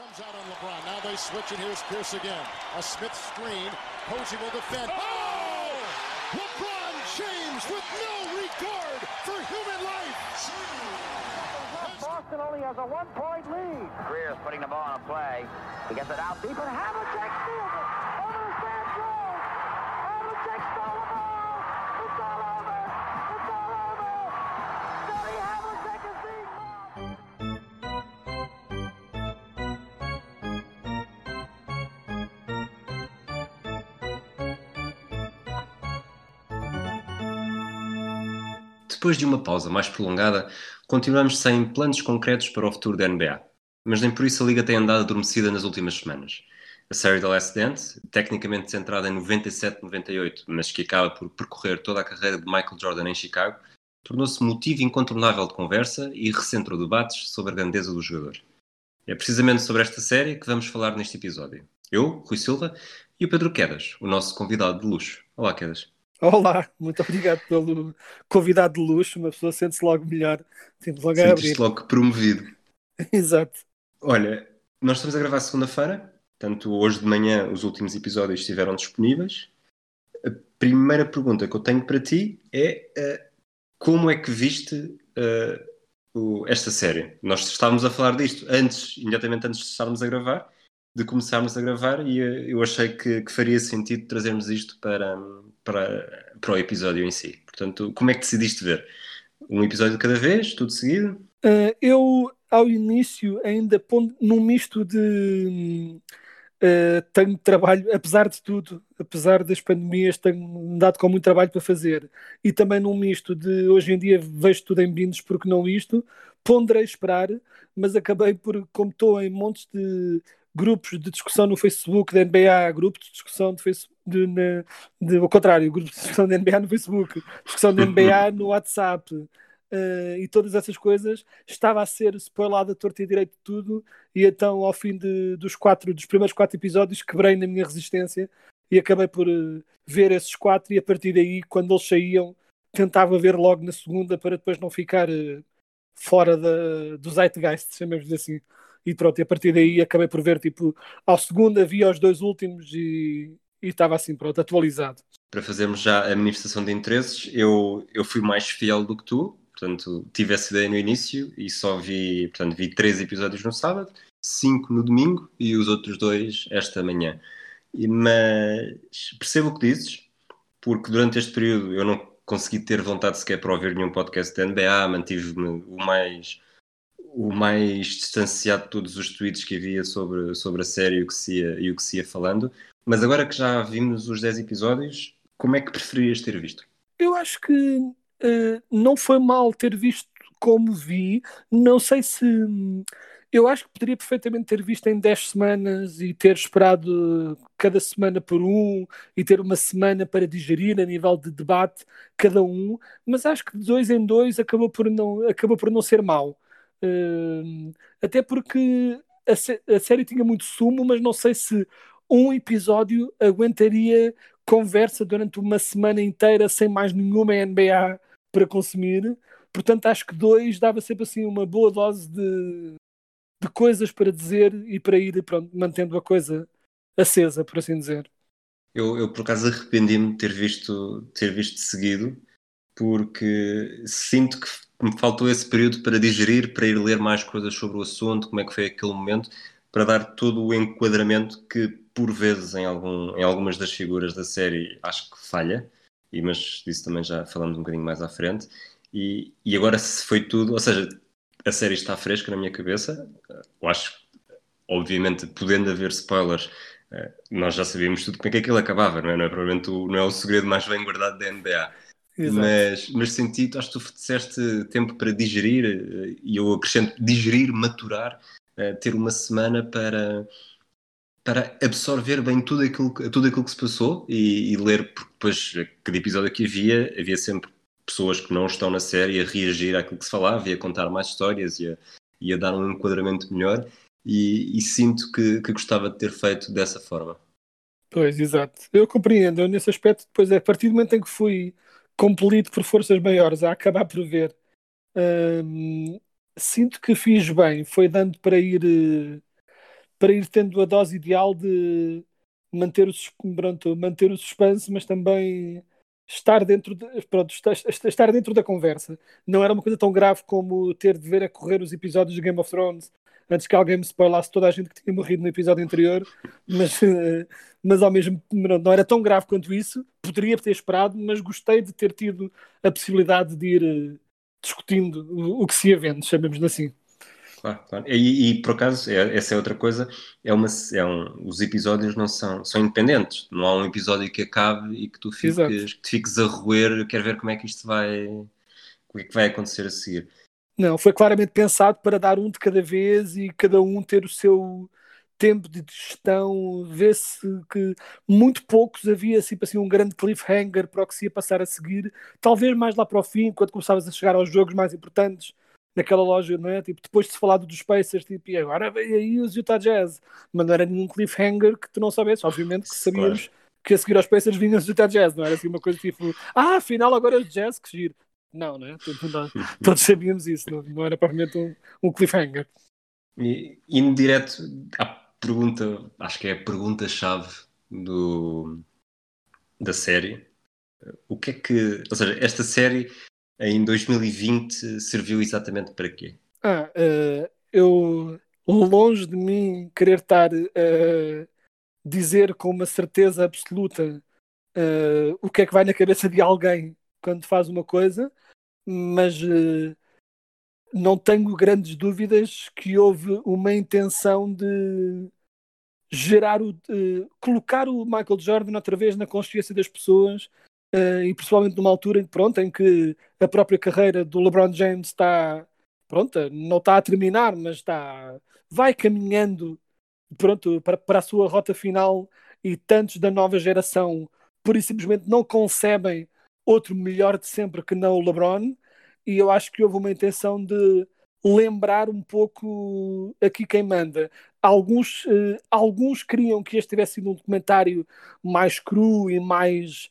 comes out on LeBron. Now they switch, and here's Pierce again. A Smith screen. Posey will defend. Oh! oh! LeBron James with no regard for human life. Boston only has a one-point lead. Greer's putting the ball on a play. He gets it out deep, and Havlicek steals it. Over to Stan Depois de uma pausa mais prolongada, continuamos sem planos concretos para o futuro da NBA. Mas nem por isso a liga tem andado adormecida nas últimas semanas. A série The Last Dance, tecnicamente centrada em 97-98, mas que acaba por percorrer toda a carreira de Michael Jordan em Chicago, tornou-se motivo incontornável de conversa e recentrou debates sobre a grandeza do jogador. É precisamente sobre esta série que vamos falar neste episódio. Eu, Rui Silva, e o Pedro Quedas, o nosso convidado de luxo. Olá, Quedas. Olá, muito obrigado pelo convidado de luxo. Uma pessoa sente-se logo melhor. Temos logo a abrir. Logo promovido. Exato. Olha, nós estamos a gravar segunda-feira, portanto, hoje de manhã os últimos episódios estiveram disponíveis. A primeira pergunta que eu tenho para ti é eh, como é que viste eh, o- esta série? Nós estávamos a falar disto antes, imediatamente antes de estarmos a gravar, de começarmos a gravar, e eh, eu achei que, que faria sentido trazermos isto para, para, para o episódio em si. Portanto, como é que decidiste ver? Um episódio cada vez, tudo seguido? Uh, eu, ao início, ainda num misto de. uh, tenho trabalho, apesar de tudo, apesar das pandemias, tenho dado com muito trabalho para fazer. E também num misto de hoje em dia vejo tudo em bindos porque não isto. Ponderei esperar, mas acabei por, como estou em montes de grupos de discussão no Facebook da NBA, grupos de discussão de Facebook, de, na- de, ao contrário, grupos de discussão da NBA no Facebook, discussão da NBA no WhatsApp. eh, e todas essas coisas, estava a ser spoilado a torta e direito de tudo, e então ao fim de- dos quatro, dos primeiros quatro episódios, quebrei na minha resistência e acabei por eh, ver esses quatro, e a partir daí, quando eles saíam, tentava ver logo na segunda para depois não ficar eh, fora da, do zeitgeist, chamemos assim. E pronto, e a partir daí acabei por ver, tipo, ao segundo havia os dois últimos e e estava assim, pronto, atualizado. para fazermos já a manifestação de interesses, eu, eu fui mais fiel do que tu, portanto, tive essa ideia no início e só vi, portanto, vi três episódios no sábado, cinco no domingo e os outros dois esta manhã. E- Mas percebo o que dizes, porque durante este período eu não consegui ter vontade sequer para ouvir nenhum podcast da NBA, mantive-me o mais o mais distanciado de todos os tweets que havia sobre, sobre a série e o, que se ia, e o que se ia falando. Mas agora que já vimos os 10 episódios, como é que preferias ter visto? Eu acho que eh, não foi mal ter visto como vi. Não sei se. Eu acho que poderia perfeitamente ter visto em 10 semanas e ter esperado cada semana por um e ter uma semana para digerir a nível de debate cada um, mas acho que de dois em dois acabou por não, acabou por não ser mau. Eh, até porque a, sé- a série tinha muito sumo, mas não sei se um episódio aguentaria conversa durante uma semana inteira sem mais nenhuma NBA para consumir. Portanto, acho que dois dava sempre assim uma boa dose de, de coisas para dizer e para ir pronto, mantendo a coisa acesa, por assim dizer. Eu, eu por acaso arrependi-me de ter visto, ter visto seguido, porque sinto que me faltou esse período para digerir, para ir ler mais coisas sobre o assunto, como é que foi aquele momento, para dar todo o enquadramento que, por vezes, em, algum, em algumas das figuras da série acho que falha, e, mas disso também já falamos um bocadinho mais à frente. E, e agora se foi tudo, ou seja, a série está fresca na minha cabeça, eu acho obviamente, podendo haver spoilers, eh, nós já sabíamos tudo como é que aquilo acabava, não é? Não é, provavelmente o, não é o segredo mais bem guardado da NBA. Exato. Mas, mas senti, acho que tu disseste tempo para digerir, eh, e eu acrescento digerir, maturar, eh, ter uma semana para, para absorver bem tudo aquilo, que- tudo aquilo que se passou e, e ler, porque depois, cada episódio que havia, havia sempre pessoas que não estão na série a reagir àquilo que se falava e a contar mais histórias e a, e a dar um enquadramento melhor. E, e sinto que, que gostava de ter feito dessa forma. Pois, exato. Eu compreendo. Eu, nesse aspecto, depois, a partir do momento em que fui compelido por forças maiores a acabar por ver, sinto que fiz bem. Foi dando para ir, eh, para ir tendo a dose ideal de manter o, pronto, manter o suspense, mas também estar dentro, de, pronto, estar dentro da conversa. Não era uma coisa tão grave como ter de ver a correr os episódios de Game of Thrones antes que alguém me spoilasse toda a gente que tinha morrido no episódio anterior, mas, mas ao mesmo não era tão grave quanto isso. Poderia ter esperado, mas gostei de ter tido a possibilidade de ir eh, discutindo o, que se ia vendo, chamemos assim. Claro, claro. E, e, por acaso, é, essa é outra coisa, é uma, é um, os episódios não são, são independentes, não há um episódio que acabe e que tu fiques, que fiques a roer, quero ver como é que isto vai, o que é que vai acontecer a seguir. Não, foi claramente pensado para dar um de cada vez e cada um ter o seu tempo de gestão, vê-se que muito poucos havia assim, assim um grande cliffhanger para o que se ia passar a seguir, talvez mais lá para o fim, quando começavas a chegar aos jogos mais importantes, naquela loja, não é? Tipo, depois de se falado dos Pacers, tipo, e agora vem aí os Utah Jazz. Mas não era nenhum cliffhanger que tu não soubesse. Obviamente que sabíamos claro. que a seguir aos Pacers vinham os Utah Jazz, não era assim uma coisa tipo, ah, afinal agora os Jazz, que giro. Não, não é? Todos sabíamos isso, não, não era propriamente um, um cliffhanger. E indo direto à pergunta, acho que é a pergunta-chave do, da série. O que é que, ou seja, esta série em 2020 serviu exatamente para quê? Ah, uh, eu, longe de mim querer estar a uh, dizer com uma certeza absoluta uh, o que é que vai na cabeça de alguém quando faz uma coisa, mas uh, não tenho grandes dúvidas que houve uma intenção de gerar o, colocar o Michael Jordan outra vez na consciência das pessoas uh, e principalmente numa altura em, pronto, em que a própria carreira do LeBron James está pronto, não está a terminar, mas está vai caminhando pronto, para, para a sua rota final e tantos da nova geração por simplesmente não concebem outro melhor de sempre que não o LeBron e eu acho que houve uma intenção de lembrar um pouco aqui quem manda. Alguns, uh, alguns queriam que este tivesse sido um documentário mais cru e mais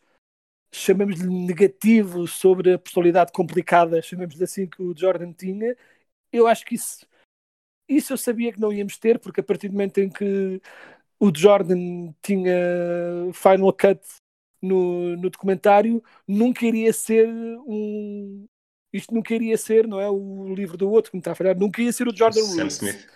chamemos-lhe negativo sobre a personalidade complicada, chamemos-lhe assim, que o Jordan tinha, eu acho que isso, isso eu sabia que não íamos ter, porque a partir do momento em que o Jordan tinha Final Cut no, no documentário, nunca iria ser um. Isto nunca iria ser, não é? O livro do outro que me está a falhar, nunca ia ser o Jordan Sam Rules. Smith.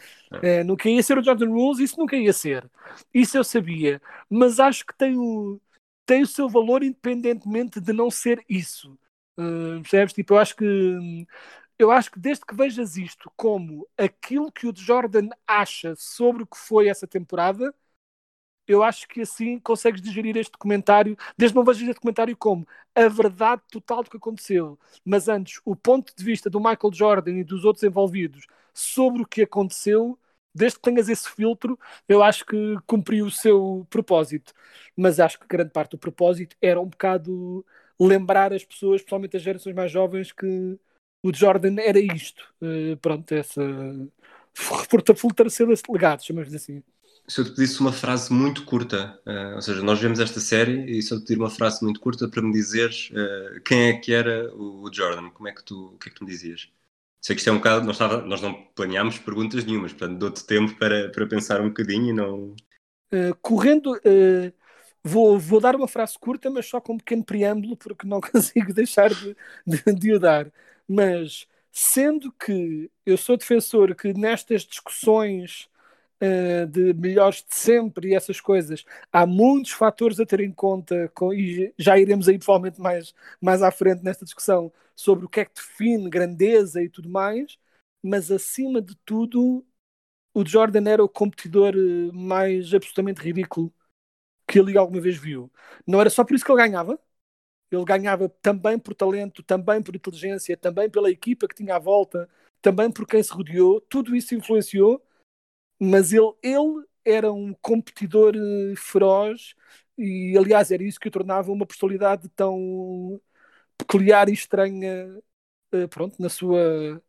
É, nunca ia ser o Jordan Rules, isso nunca ia ser. Isso eu sabia. Mas acho que tem o tem o seu valor independentemente de não ser isso. Uh, percebes? Tipo, eu acho que eu acho que desde que vejas isto como aquilo que o Jordan acha sobre o que foi essa temporada, eu acho que assim consegues digerir este documentário, desde não vejas este documentário como a verdade total do que aconteceu, mas antes o ponto de vista do Michael Jordan e dos outros envolvidos sobre o que aconteceu, desde que tenhas esse filtro, eu acho que cumpriu o seu propósito. Mas acho que grande parte do propósito era um bocado lembrar as pessoas, principalmente as gerações mais jovens, que o Jordan era isto. Uh, pronto, essa. Fortalecer esse legado, chamamos assim. Se eu te pedisse uma frase muito curta, uh, ou seja, nós vemos esta série e se eu te pedir uma frase muito curta para me dizeres uh, quem é que era o Jordan, como é que tu, o que é que tu me dizias? Sei que isto é um bocado, nós, estava, nós não planeámos perguntas nenhumas, portanto dou-te tempo para, para pensar um bocadinho e não. Uh, correndo, vou, vou dar uma frase curta, mas só com um pequeno preâmbulo, porque não consigo deixar de, de, de o dar. Mas sendo que eu sou defensor que nestas discussões uh, de melhores de sempre e essas coisas, há muitos fatores a ter em conta, com, e já iremos aí provavelmente mais, mais à frente nesta discussão, sobre o que é que define grandeza e tudo mais, mas acima de tudo, o Jordan era o competidor eh, mais absolutamente ridículo que ele alguma vez viu. Não era só por isso que ele ganhava, ele ganhava também por talento, também por inteligência, também pela equipa que tinha à volta, também por quem se rodeou, tudo isso influenciou, mas ele, ele era um competidor eh, feroz e, aliás, era isso que o tornava uma personalidade tão peculiar e estranha uh, pronto, na, sua,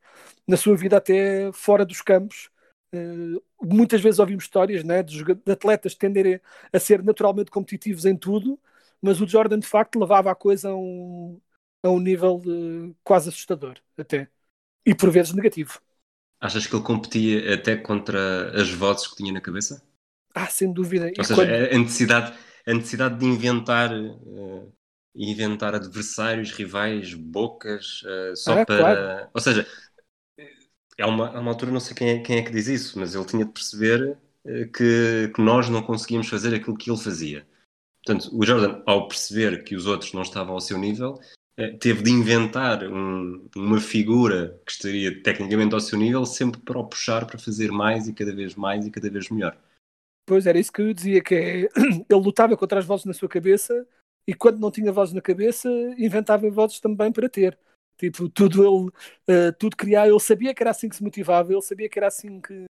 na sua vida até fora dos campos. Uh, muitas vezes ouvimos histórias né, de, de atletas tenderem a ser naturalmente competitivos em tudo, mas o Jordan de facto levava a coisa a um, a um nível quase assustador até. E por vezes negativo. Achas que ele competia até contra as vozes que tinha na cabeça? Ah, sem dúvida. Ou seja, quando... a, necessidade, a necessidade de inventar, uh, inventar adversários, rivais, bocas, uh, só ah, para. Claro. Ou seja, é uma, é uma altura, não sei quem é, quem é que diz isso, mas ele tinha de perceber uh, que, que nós não conseguíamos fazer aquilo que ele fazia. Portanto, o Jordan, ao perceber que os outros não estavam ao seu nível, teve de inventar um, uma figura que estaria tecnicamente ao seu nível, sempre para o puxar para fazer mais e cada vez mais e cada vez melhor. Pois era isso que eu dizia, que é, ele lutava contra as vozes na sua cabeça e quando não tinha vozes na cabeça, inventava vozes também para ter. Tipo, tudo ele, uh, tudo criar, ele sabia que era assim que se motivava, ele sabia que era assim que.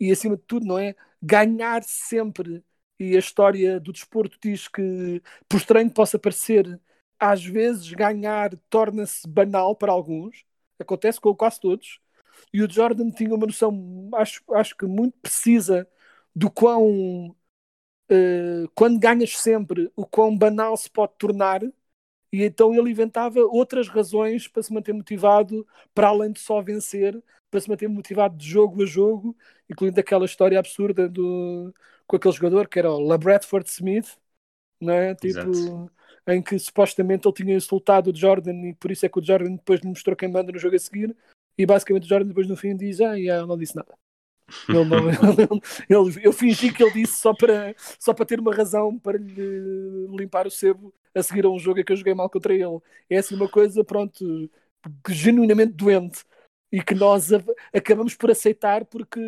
E acima de tudo, não é? Ganhar sempre. E a história do desporto diz que, por estranho que possa parecer, às vezes ganhar torna-se banal para alguns. Acontece com quase todos. E o Jordan tinha uma noção, acho, acho que muito precisa do quão uh, quando ganhas sempre, o quão banal se pode tornar, e então ele inventava outras razões para se manter motivado, para além de só vencer, para se manter motivado de jogo a jogo, incluindo aquela história absurda do, com aquele jogador que era o LaBradford Smith, não é? Tipo, em que supostamente ele tinha insultado o Jordan e por isso é que o Jordan depois lhe mostrou quem manda no jogo a seguir, e basicamente o Jordan depois no fim diz: Ah, yeah, não disse nada. Ele não, ele, ele, eu fingi que ele disse só para, só para ter uma razão para lhe limpar o sebo a seguir a um jogo em que eu joguei mal contra ele. É assim uma coisa, pronto, genuinamente doente e que nós acabamos por aceitar porque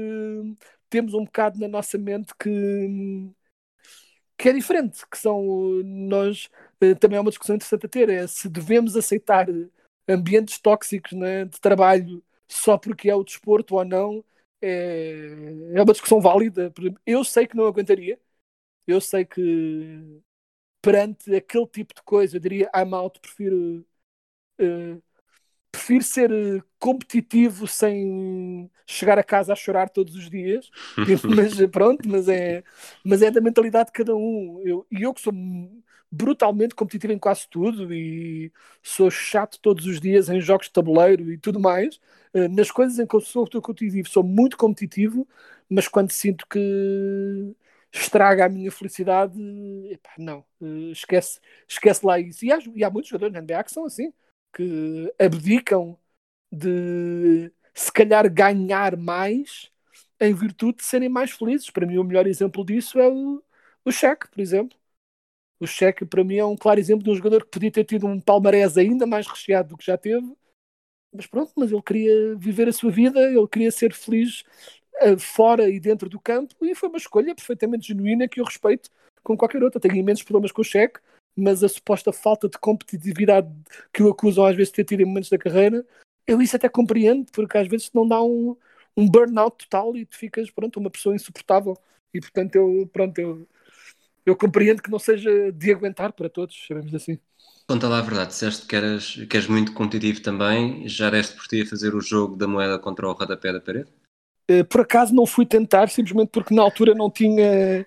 temos um bocado na nossa mente que, que é diferente, que são nós também é uma discussão interessante a ter, é se devemos aceitar ambientes tóxicos né, de trabalho só porque é o desporto ou não é, é uma discussão válida. Eu sei que não aguentaria. Eu sei que perante aquele tipo de coisa, eu diria I'm out, prefiro, uh, prefiro ser eh, competitivo sem chegar a casa a chorar todos os dias. mas pronto, mas é, mas é da mentalidade de cada um. Eu, e eu que sou brutalmente competitivo em quase tudo e sou chato todos os dias em jogos de tabuleiro e tudo mais. Eh, nas coisas em que eu sou competitivo, sou muito competitivo, mas quando sinto que estraga a minha felicidade, epá, não, eh, esquece, esquece lá isso. E há, e há muitos jogadores na NBA que são assim, que abdicam de se calhar ganhar mais em virtude de serem mais felizes. Para mim, o melhor exemplo disso é o, o Shaq, por exemplo. O Cheque, para mim, é um claro exemplo de um jogador que podia ter tido um palmarés ainda mais recheado do que já teve. Mas pronto, mas ele queria viver a sua vida, ele queria ser feliz uh, fora e dentro do campo e foi uma escolha perfeitamente genuína que eu respeito com qualquer outra. Tenho imensos problemas com o Cheque, mas a suposta falta de competitividade que o acusam às vezes de ter tido em momentos da carreira, eu isso até compreendo, porque às vezes não dá um, um burnout total e tu ficas, pronto, uma pessoa insuportável. E portanto, eu, pronto, eu eu compreendo que não seja de aguentar para todos, chamemos assim. Conta lá a verdade, disseste que eras, que és muito competitivo também, já deste por ti a fazer o jogo da moeda contra o rodapé da parede? Eh, por acaso não fui tentar, simplesmente porque na altura não tinha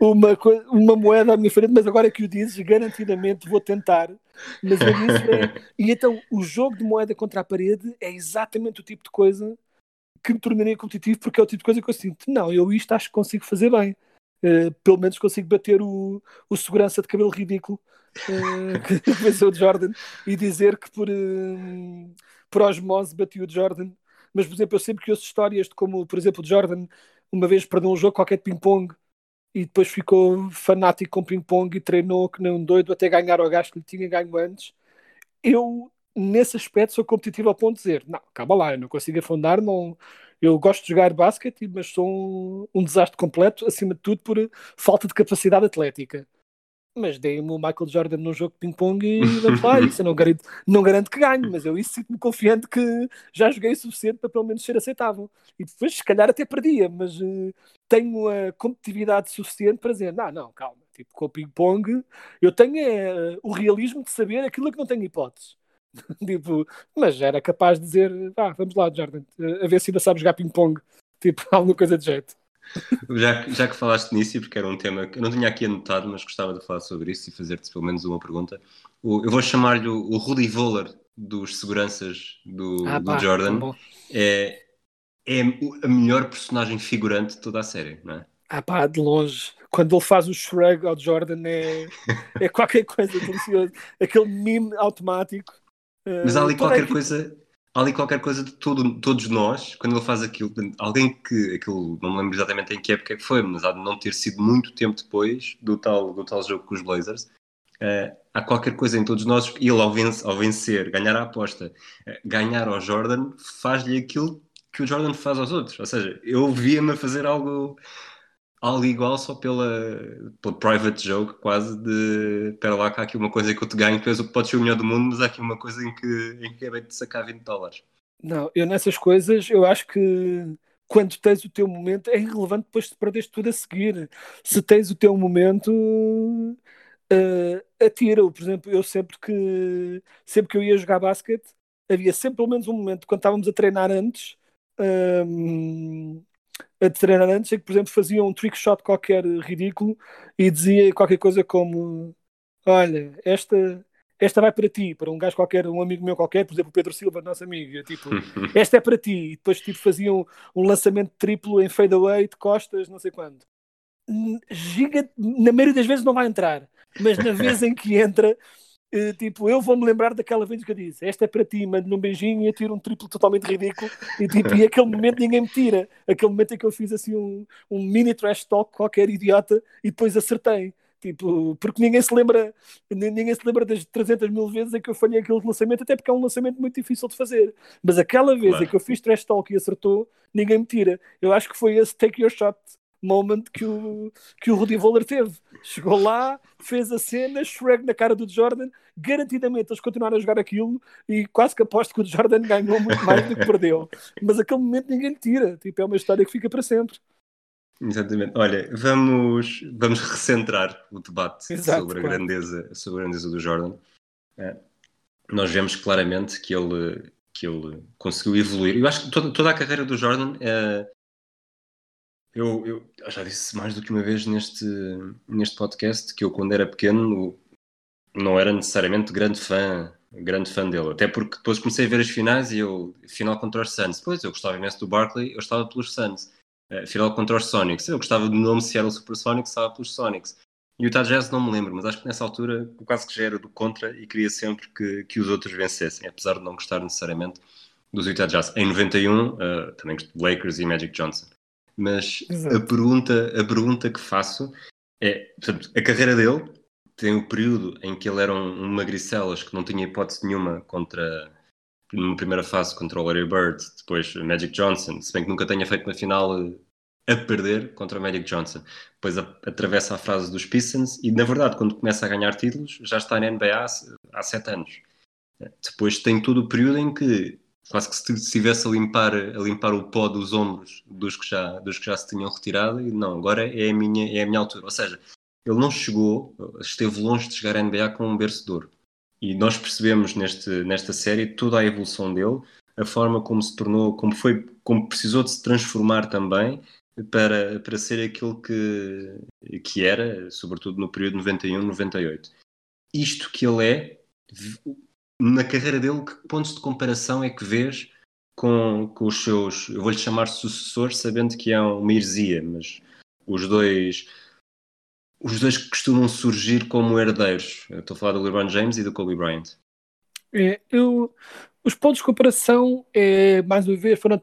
uma, uma moeda à minha frente, mas agora que o dizes, garantidamente vou tentar. Mas é isso é... E então, o jogo de moeda contra a parede é exatamente o tipo de coisa que me tornaria competitivo, porque é o tipo de coisa que eu sinto, não, eu isto acho que consigo fazer bem. Uh, pelo menos consigo bater o, o segurança de cabelo ridículo uh, que venceu o Jordan e dizer que por, uh, por osmose bati o Jordan. Mas, por exemplo, eu sempre que ouço histórias de como, por exemplo, o Jordan uma vez perdeu um jogo qualquer de ping-pong e depois ficou fanático com ping-pong e treinou que nem um doido até ganhar o gasto que lhe tinha ganho antes. Eu, nesse aspecto, sou competitivo ao ponto de dizer: não, acaba lá, eu não consigo afundar, não, eu gosto de jogar basquete, mas sou um, um, desastre completo, acima de tudo por falta de capacidade atlética. Mas dei-me o Michael Jordan num jogo de ping-pong e vamos isso eu não garanto, não garanto que ganhe, mas eu isso sinto-me confiante que já joguei o suficiente para pelo menos ser aceitável. E depois, se calhar, até perdia, mas uh, tenho a competitividade suficiente para dizer: não, não, calma, tipo, com o ping-pong eu tenho uh, o realismo de saber aquilo que não tenho hipóteses. tipo, mas era capaz de dizer, ah, vamos lá, Jordan, a ver se ainda sabes jogar ping-pong. Tipo, alguma coisa de jeito. Já, já que falaste nisso, porque era um tema que eu não tinha aqui anotado, mas gostava de falar sobre isso e fazer-te pelo menos uma pergunta. O, eu vou chamar-lhe o, Rudy Voller dos seguranças do, ah, do pá, Jordan. É, é a melhor personagem figurante de toda a série, não é? Ah pá, de longe. Quando ele faz o shrug ao Jordan é, é qualquer coisa delicioso. Aquele meme automático. Mas há ali qualquer coisa, há ali qualquer coisa de todo, todos nós, quando ele faz aquilo, alguém que, aquilo, não me lembro exatamente em que época é que foi, mas há de não ter sido muito tempo depois do tal, do tal jogo com os Blazers, uh, há qualquer coisa em todos nós, ele ao, vence, ao vencer, ganhar a aposta, uh, ganhar ao Jordan, faz-lhe aquilo que o Jordan faz aos outros, ou seja, eu via-me a fazer algo algo igual só pela, pela private joke quase de espera lá que há aqui uma coisa que eu te ganho, és o que podes ser o melhor do mundo, mas há aqui uma coisa em que, em que é bem de sacar 20 dólares. Não, eu nessas coisas eu acho que quando tens o teu momento é irrelevante depois de perderes tudo a seguir. Se tens o teu momento uh, atira-o. Por exemplo, eu sempre que sempre que eu ia jogar basquete havia sempre pelo menos um momento quando estávamos a treinar antes. Um, a treinar antes é que, por exemplo, fazia um trick shot qualquer ridículo e dizia qualquer coisa como: Olha, esta, esta vai para ti, para um gajo qualquer, um amigo meu qualquer, por exemplo, o Pedro Silva, nosso amigo, tipo, esta é para ti. E depois tipo, faziam um, um lançamento triplo em fadeaway de costas, não sei quando. Giga, na maioria das vezes não vai entrar, mas na vez em que entra, tipo, eu vou-me lembrar daquela vez que eu disse: Esta é para ti, mando-lhe um beijinho e atiro um triplo totalmente ridículo. E, tipo, e aquele momento ninguém me tira. Aquele momento em que eu fiz assim um, um mini trash talk, qualquer idiota, e depois acertei. Tipo, porque ninguém se lembra, ninguém se lembra das 300 mil vezes em que eu falhei aquele lançamento, até porque é um lançamento muito difícil de fazer. Mas aquela vez claro. em que eu fiz trash talk e acertou, ninguém me tira. Eu acho que foi esse take your shot moment que o, que o Rudy Voller teve. Chegou lá, fez a cena, shrug na cara do Jordan, garantidamente eles continuaram a jogar aquilo e quase que aposto que o Jordan ganhou muito mais do que perdeu. Mas aquele momento ninguém tira, tipo, é uma história que fica para sempre. Exatamente. Olha, vamos, vamos recentrar o debate Exato, sobre, a grandeza, sobre a grandeza do Jordan. É, nós vemos claramente que ele, que ele conseguiu evoluir. Eu acho que toda, toda a carreira do Jordan é, eu, eu, já disse mais do que uma vez neste, neste podcast que eu, quando era pequeno, não era necessariamente grande fã, grande fã dele. Até porque depois comecei a ver as finais e eu, final contra os Suns. Depois eu gostava imenso do Barkley, eu estava pelos Suns. Uh, final contra os Sonics, eu gostava do nome Seattle Supersonics, estava pelos Sonics. E o Utah Jazz não me lembro, mas acho que nessa altura eu quase que já era do contra e queria sempre que, que os outros vencessem, apesar de não gostar necessariamente dos Utah Jazz. Em 91, uh, eh, também Lakers e Magic Johnson. Mas a pergunta, a pergunta que faço é: portanto, a carreira dele tem o período em que ele era um, um magricelas que não tinha hipótese nenhuma contra numa primeira fase contra o Larry Bird, depois Magic Johnson, se bem que nunca tenha feito uma final eh, a perder contra o Magic Johnson. Depois a, atravessa a fase dos Pistons e, na verdade, quando começa a ganhar títulos, já está na NBA há, há sete anos. Depois tem todo o período em que quase que se estivesse a limpar, a limpar o pó dos ombros dos que, já, dos que já se tinham retirado e não, agora é a minha, é a minha altura. Ou seja, ele não chegou, esteve longe de chegar à NBA com um berço de ouro. E nós percebemos neste, nesta série toda a evolução dele, a forma como se tornou, como foi, como precisou de se transformar também para, para ser aquilo que, que era, sobretudo no período 91-98. Isto que ele é, na carreira dele, que pontos de comparação é que vês com, com os seus, eu vou-lhe chamar sucessores, sabendo que é uma heresia, mas os dois os dois que costumam surgir como herdeiros. Eu estou a falar do LeBron James e do Kobe Bryant. É, eu, os pontos de comparação, é, mais uma vez, foram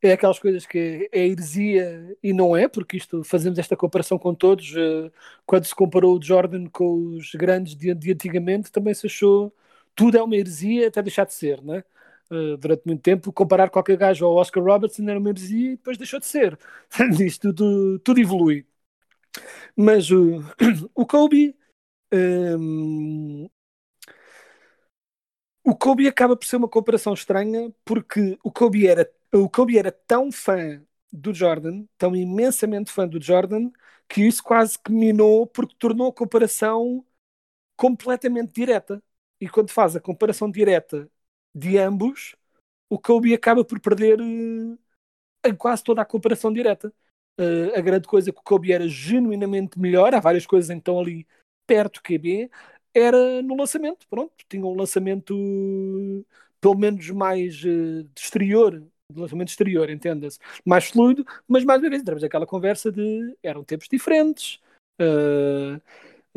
é aquelas coisas que é heresia e não é, porque isto fazemos esta comparação com todos. Eh, quando se comparou o Jordan com os grandes de, de antigamente, também se achou tudo é uma heresia até deixar de ser, né? Uh, durante muito tempo, comparar qualquer gajo ao Oscar Robertson era uma heresia e depois deixou de ser. Isto tudo, tudo evolui. Mas uh, o Kobe. Um, o Kobe acaba por ser uma comparação estranha porque o Kobe era, o Kobe era tão fã do Jordan, tão imensamente fã do Jordan, que isso quase que minou porque tornou a comparação completamente direta. E quando faz a comparação direta de ambos, o Kobe acaba por perder uh, quase toda a comparação direta. Uh, a grande coisa é que o Kobe era genuinamente melhor, há várias coisas então ali perto do QB, era no lançamento. Pronto, tinha um lançamento pelo menos mais uh, de exterior de lançamento exterior, entenda-se, mais fluido, mas mais uma vez entramos naquela conversa de eram tempos diferentes. Uh,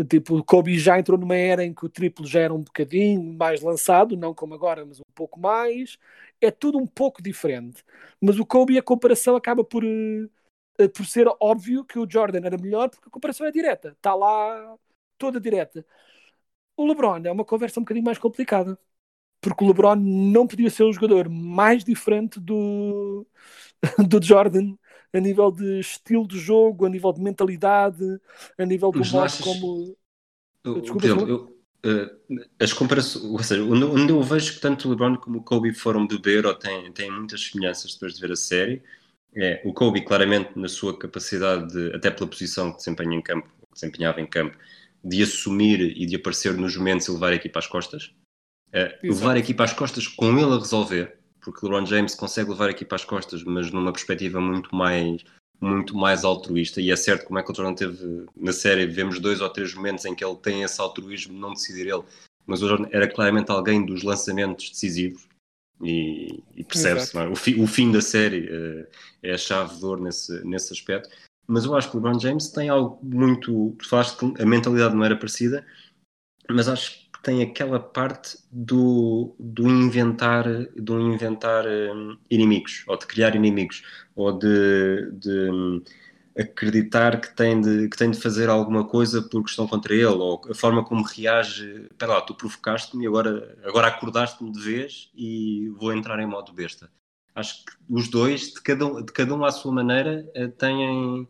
tipo, o Kobe já entrou numa era em que o triplo já era um bocadinho mais lançado, não como agora, mas um pouco mais. É tudo um pouco diferente. Mas o Kobe, a comparação acaba por, uh, por ser óbvio que o Jordan era melhor, porque a comparação é direta, está lá toda direta. O LeBron é uma conversa um bocadinho mais complicada porque o LeBron não podia ser o jogador mais diferente do, do Jordan a nível de estilo de jogo, a nível de mentalidade, a nível do modo achas... como. Desculpa, eu, uh, as comparações, ou seja, onde, onde, eu vejo que tanto o LeBron como o Kobe foram beber ou têm, têm muitas semelhanças depois de ver a série, é o Kobe, claramente, na sua capacidade, de, até pela posição que desempenha em campo, que desempenhava em campo, de assumir e de aparecer nos momentos e levar a equipa às costas. É, levar a equipa às costas com ele a resolver, porque LeBron James consegue levar a equipa às costas, mas numa perspectiva muito mais muito mais altruísta. E é certo como é que o Jordan teve na série vemos dois ou três momentos em que ele tem esse altruísmo não decidir ele mas o Jordan era claramente alguém dos lançamentos decisivos e, e percebe-se é? o, fi, o, fim da série uh, é a chave de ouro nesse, nesse aspecto. Mas eu acho que o LeBron James tem algo muito tu falaste que a mentalidade não era parecida mas acho tem aquela parte do, do inventar, do inventar um, inimigos, ou de criar inimigos, ou de, de um, acreditar que tem de, que tem de fazer alguma coisa porque estão contra ele, ou a forma como reage, espera lá, tu provocaste-me e agora, agora acordaste-me de vez e vou entrar em modo besta. Acho que os dois, de cada um, de cada um à sua maneira, eh, têm,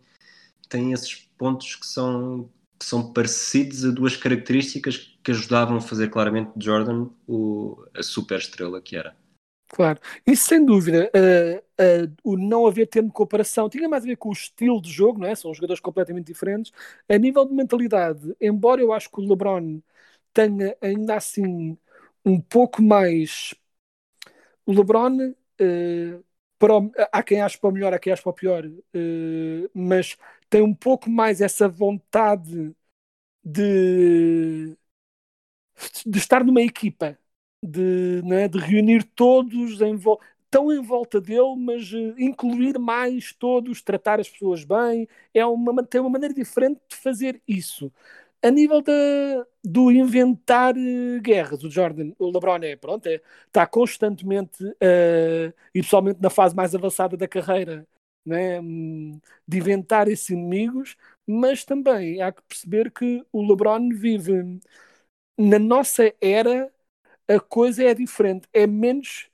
têm esses pontos que são, que são parecidos a duas características que ajudavam a fazer claramente de Jordan o, a super estrela que era. Claro, isso sem dúvida, uh, uh, o não haver tempo de comparação tinha mais a ver com o estilo de jogo, não é? São jogadores completamente diferentes. A nível de mentalidade, embora eu acho que o LeBron tenha ainda assim um pouco mais. O LeBron, uh, para o... há quem ache para o melhor, há quem ache para o pior, mas tem um pouco mais essa vontade de de estar numa equipa, de, né, de reunir todos em tão em volta dele, mas uh, incluir mais todos, tratar as pessoas bem, é uma, tem uma maneira diferente de fazer isso. A nível de, do inventar uh, guerras, o Jordan, o LeBron é, pronto, é, está constantemente, uh, e pessoalmente na fase mais avançada da carreira, né, de inventar esses inimigos, mas também há que perceber que o LeBron vive na nossa era a coisa é diferente. É menos,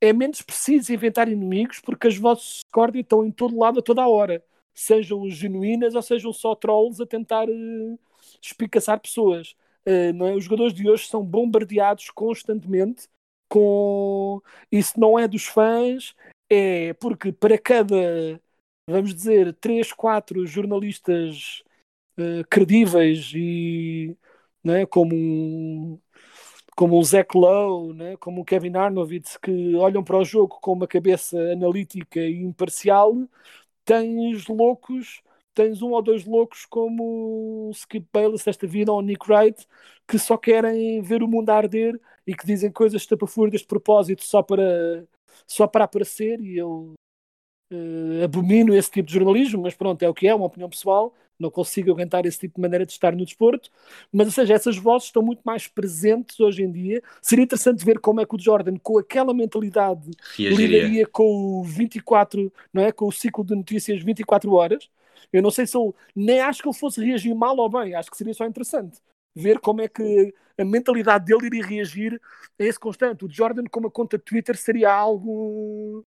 é menos preciso inventar inimigos porque as vozes de discórdia estão em todo lado a toda a hora. Sejam genuínas ou sejam só trolls a tentar uh, espicaçar pessoas. Uh, não é? Os jogadores de hoje são bombardeados constantemente com. Isso não é dos fãs, é porque para cada, vamos dizer, 3, 4 jornalistas uh, credíveis e né? como um como o Zach Lowe, né? como o Kevin Arnovitz, que olham para o jogo com uma cabeça analítica e imparcial, tens loucos, tens um ou dois loucos como o Skip Bayless desta vida ou o Nick Wright, que só querem ver o mundo arder e que dizem coisas estapafúrdias de propósito só para, só para aparecer e eu uh, abomino esse tipo de jornalismo, mas pronto, é o que é uma opinião pessoal não consigo aguentar esse tipo de maneira de estar no desporto, mas ou seja, essas vozes estão muito mais presentes hoje em dia. Seria interessante ver como é que o Jordan, com aquela mentalidade, Reagiria. lidaria com o 24, não é? Com o ciclo de notícias 24 horas. Eu não sei se ele, nem acho que ele fosse reagir mal ou bem, acho que seria só interessante ver como é que a mentalidade dele iria reagir a esse constante. O Jordan, com uma conta de Twitter, seria algo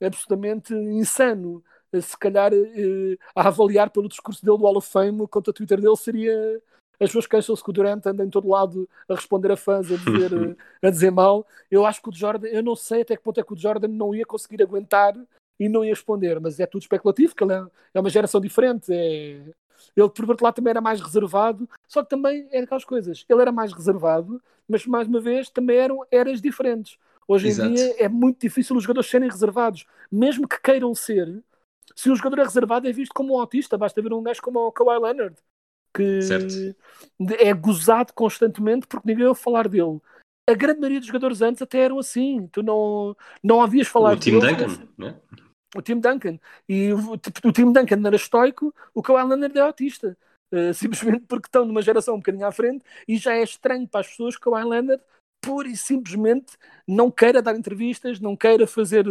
absolutamente insano se calhar eh, a avaliar pelo discurso dele do Hall of Fame, quanto a Twitter dele seria as pessoas queixam-se que o Durant anda em todo lado a responder a fãs, a dizer, eh, a dizer mal. Eu acho que o Jordan, eu não sei até que ponto é que o Jordan não ia conseguir aguentar e não ia responder, mas é tudo especulativo, que ele é, é uma geração diferente. É... Ele, por outro lado, também era mais reservado, só que também é aquelas coisas. Ele era mais reservado, mas mais uma vez também eram eras diferentes. Hoje em Exato. dia é muito difícil os jogadores serem reservados, mesmo que queiram ser se um jogador é reservado é visto como um autista, basta ver um gajo como o Kawhi Leonard, que certo. é gozado constantemente porque ninguém ouve falar dele. a grande maioria dos jogadores antes até eram assim. Tu não, não havias falar O Tim Duncan, né? o Tim Duncan. E o, o Tim Duncan era estoico, o Kawhi Leonard é autista. Uh, simplesmente porque estão numa geração um bocadinho à frente e já é estranho para as pessoas que o Kawhi Leonard pura e simplesmente não queira dar entrevistas, não queira fazer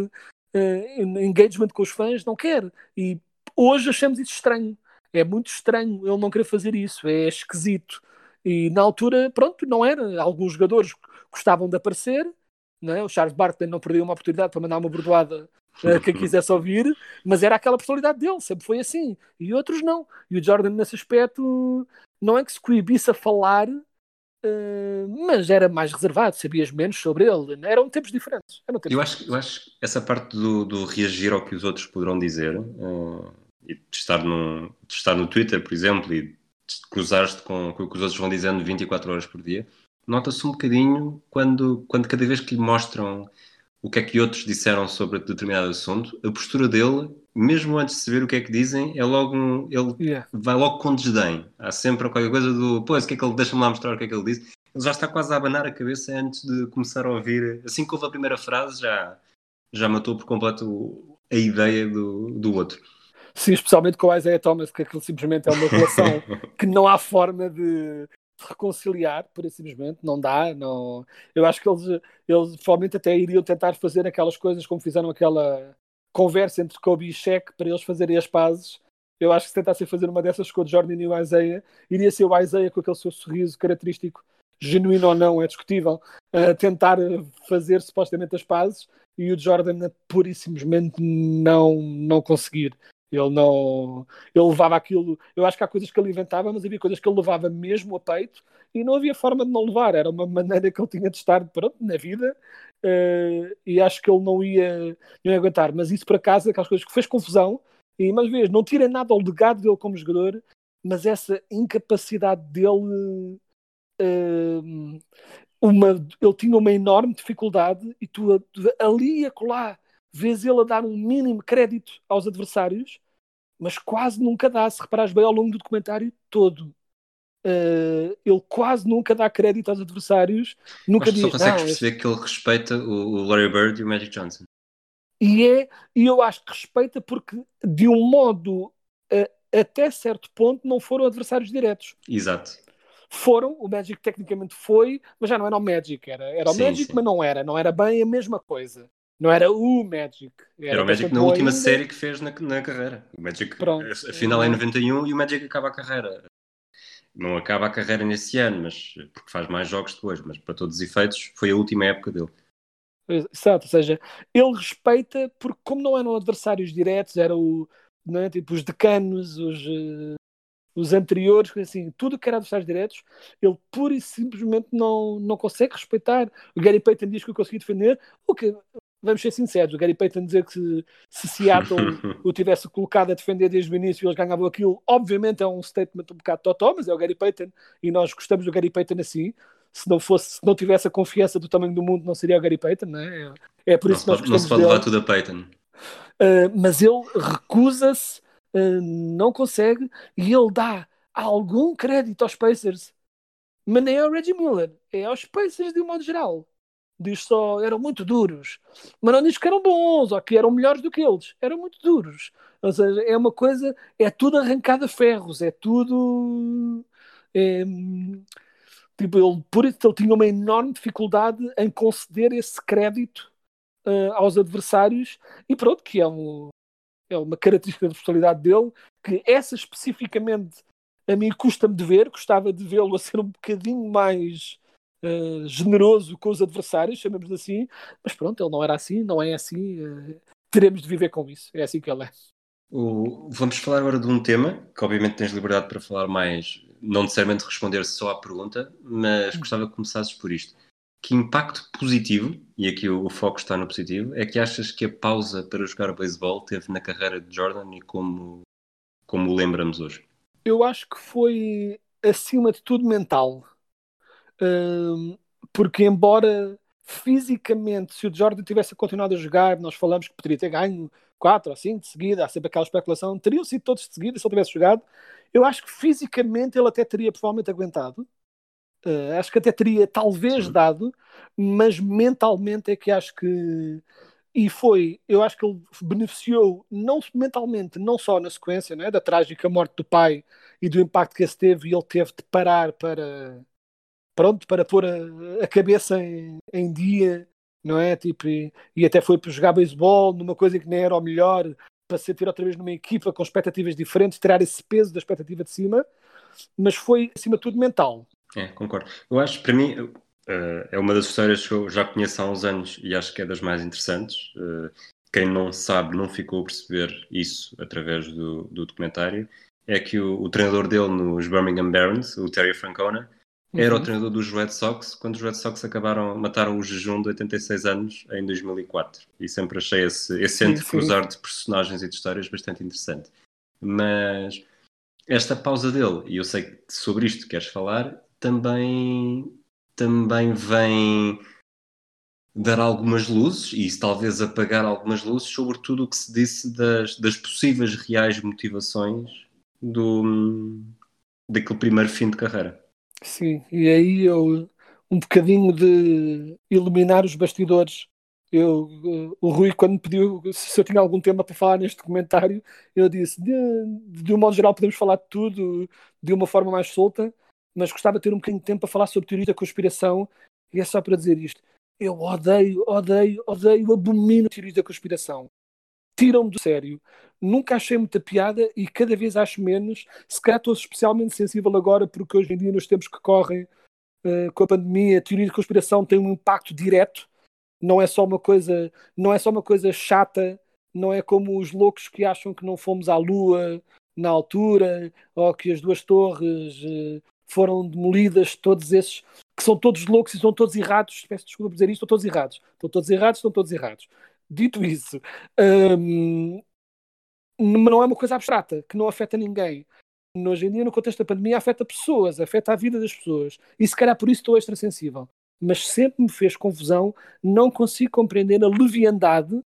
uh, engagement com os fãs, não quer. E hoje achamos isso estranho. É muito estranho ele não querer fazer isso, é esquisito. E na altura, pronto, não era. Alguns jogadores gostavam de aparecer, não é? o Charles Barkley não perdeu uma oportunidade para mandar uma bordoada a quem quisesse ouvir, mas era aquela personalidade dele, sempre foi assim. E outros não. E o Jordan, nesse aspecto, não é que se coibisse a falar, uh, mas era mais reservado, sabias menos sobre ele. Eram tempos diferentes. Eram tempos eu, acho, eu acho que essa parte do, do, reagir ao que os outros poderão dizer, uh, e de estar, no, de estar no Twitter, por exemplo, e cruzar-te com, com o que os outros vão dizendo 24 horas por dia, nota-se um bocadinho quando, quando cada vez que lhe mostram o que é que outros disseram sobre determinado assunto, a postura dele, mesmo antes de saber o que é que dizem, é logo um, ele yeah. vai logo com desdém. Há sempre qualquer coisa do, pois, o que é que ele deixa-me lá mostrar o que é que ele disse. Ele já está quase a abanar a cabeça antes de começar a ouvir. Assim que houve a primeira frase, já, já matou por completo a ideia do, do outro. Sim, especialmente com o Isaiah Thomas, que aquilo simplesmente é uma relação que não há forma de, reconciliar, por simplesmente, não dá. Não... Eu acho que eles, eles provavelmente até iriam tentar fazer aquelas coisas como fizeram aquela conversa entre Kobe e Shaq para eles fazerem as pazes. Eu acho que se tentassem fazer uma dessas com o Jordan e o Isaiah, iria ser o Isaiah com aquele seu sorriso característico, genuíno ou não, é discutível, a tentar fazer supostamente as pazes e o Jordan pura e simplesmente não, não conseguir. Ele não. Ele levava aquilo. Eu acho que há coisas que ele inventava, mas havia coisas que ele levava mesmo a peito e não havia forma de não levar. Era uma maneira que ele tinha de estar pronto, na vida uh, e acho que ele não ia, não ia aguentar. Mas isso, por acaso, aquelas coisas que fez confusão. E mais vezes, não tira nada ao legado dele como jogador, mas essa incapacidade dele. Uh, uma, ele tinha uma enorme dificuldade e tu ali e acolá vês ele a dar um mínimo crédito aos adversários, mas quase nunca dá, se reparares bem ao longo do documentário todo. Uh, ele quase nunca dá crédito aos adversários, nunca mas diz. Só consegues perceber que ele respeita o, o Larry Bird e o Magic Johnson. E é, e eu acho que respeita porque de um modo uh, até certo ponto não foram adversários diretos. Exato. Foram, o Magic tecnicamente foi, mas já não era o Magic, era, era o sim, Magic, sim. mas não era, não era bem a mesma coisa. Não era o Magic. Era, era o Magic na última ainda. série que fez na, na carreira. O Magic, Pronto. a final é em 91 e o Magic acaba a carreira. Não acaba a carreira nesse ano, mas porque faz mais jogos depois, mas para todos os efeitos foi a última época dele. Exato, ou seja, ele respeita porque como não eram adversários diretos, eram não é, tipo os decanos, os, uh, os anteriores, assim, tudo que era adversários diretos, ele pura e simplesmente não, não consegue respeitar. O Gary Payton diz que eu consegui defender, o que vamos ser sinceros, o Gary Payton dizer que se, se Seattle o tivesse colocado a defender desde o início e eles ganhavam aquilo, obviamente é um statement um bocado totó, mas é o Gary Payton e nós gostamos do Gary Payton assim. Se não fosse, se não tivesse a confiança do tamanho do mundo, não seria o Gary Payton, não é? É por isso não, que nós gostamos Não se pode levar tudo a Payton. Uh, mas ele recusa-se, uh, não consegue, e ele dá algum crédito aos Pacers, mas nem ao Reggie Miller, é aos Pacers de um modo geral diz só eram muito duros, mas não diz que eram bons ou que eram melhores do que eles, eram muito duros. Ou seja, é uma coisa, é tudo arrancado a ferros, é tudo. É, tipo, ele, por isso ele tinha uma enorme dificuldade em conceder esse crédito uh, aos adversários, e pronto, que é, um, é uma característica da personalidade dele, que essa especificamente a mim custa-me de ver, gostava de vê-lo a ser um bocadinho mais uh, generoso com os adversários, chamemos assim, mas pronto, ele não era assim, não é assim, uh, teremos de viver com isso, é assim que ele é. O, vamos falar agora de um tema que obviamente tens liberdade para falar mais, não necessariamente responder só à pergunta, mas hum. gostava que começasses por isto. Que impacto positivo, e aqui o, o, foco está no positivo, é que achas que a pausa para jogar beisebol teve na carreira de Jordan e como, como o lembramos hoje? Eu acho que foi acima de tudo mental porque embora fisicamente, se o Jordan tivesse continuado a jogar, nós falamos que poderia ter ganho 4 ou 5 de seguida, há sempre aquela especulação, teriam sido todos de seguida se ele tivesse jogado. Eu acho que fisicamente ele até teria provavelmente aguentado, Uh, acho que até teria talvez dado, mas mentalmente é que acho que e foi, eu acho que ele beneficiou não mentalmente, não só na sequência né, da trágica morte do pai e do impacto que esse teve, e ele teve de parar para pronto, para pôr a, a cabeça em, em, dia, não é? Tipo, e, e até foi para jogar beisebol numa coisa que nem era o melhor, para se sentir outra vez numa equipa com expectativas diferentes, tirar esse peso da expectativa de cima, mas foi acima de tudo mental. É, concordo. Eu acho, para mim, uh, é uma das histórias que eu já conheço há uns anos e acho que é das mais interessantes. Uh, quem não sabe, não ficou a perceber isso através do, do documentário, é que o, o, treinador dele nos Birmingham Barons, o Terry Francona, era uhum. o treinador dos Red Sox quando os Red Sox acabaram, mataram o jejum de 86 anos em 2004. E sempre achei esse, esse entre cruzar de personagens e de histórias bastante interessante. Mas esta pausa dele, e eu sei que sobre isto queres falar, também, também vem dar algumas luzes e talvez apagar algumas luzes sobre tudo o que se disse das, das possíveis reais motivações do, daquele primeiro fim de carreira. Sim, e aí eu um bocadinho de iluminar os bastidores. Eu, o Rui, quando me pediu se eu tinha algum tema para falar neste comentário, eu disse: de, de um modo geral, podemos falar de tudo de uma forma mais solta, mas gostava de ter um bocadinho de tempo para falar sobre teoria da conspiração. E é só para dizer isto: eu odeio, odeio, odeio, abomino teorias da conspiração. Tiram-me do sério. Nunca achei muita piada e cada vez acho menos. Se calhar estou especialmente sensível agora, porque hoje em dia, nos tempos que correm uh, com a pandemia, a teoria de conspiração tem um impacto direto. Não é só uma coisa, não é só uma coisa chata. Não é como os loucos que acham que não fomos à Lua na altura ou que as duas torres uh, foram demolidas. Todos esses que são todos loucos e são todos errados. Peço desculpa por dizer isto, estão todos errados. Estão todos errados, estão todos errados. Dito isso, hum, não é uma coisa abstrata, que não afeta ninguém. Hoje em dia, no contexto da pandemia, afeta pessoas, afeta a vida das pessoas. E se calhar por isso estou extra sensível. Mas sempre me fez confusão, não consigo compreender a leviandade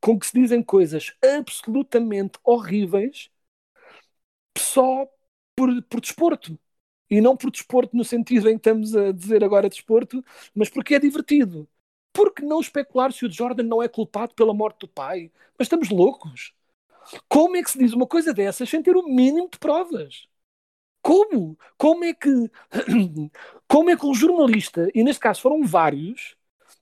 com que se dizem coisas absolutamente horríveis só por, por desporto. E não por desporto no sentido em que estamos a dizer agora desporto, mas porque é divertido. Por que não especular se o Jordan não é culpado pela morte do pai? Mas estamos loucos. Como é que se diz uma coisa dessas sem ter o mínimo de provas? Como? Como é que como é que um jornalista, e neste caso foram vários,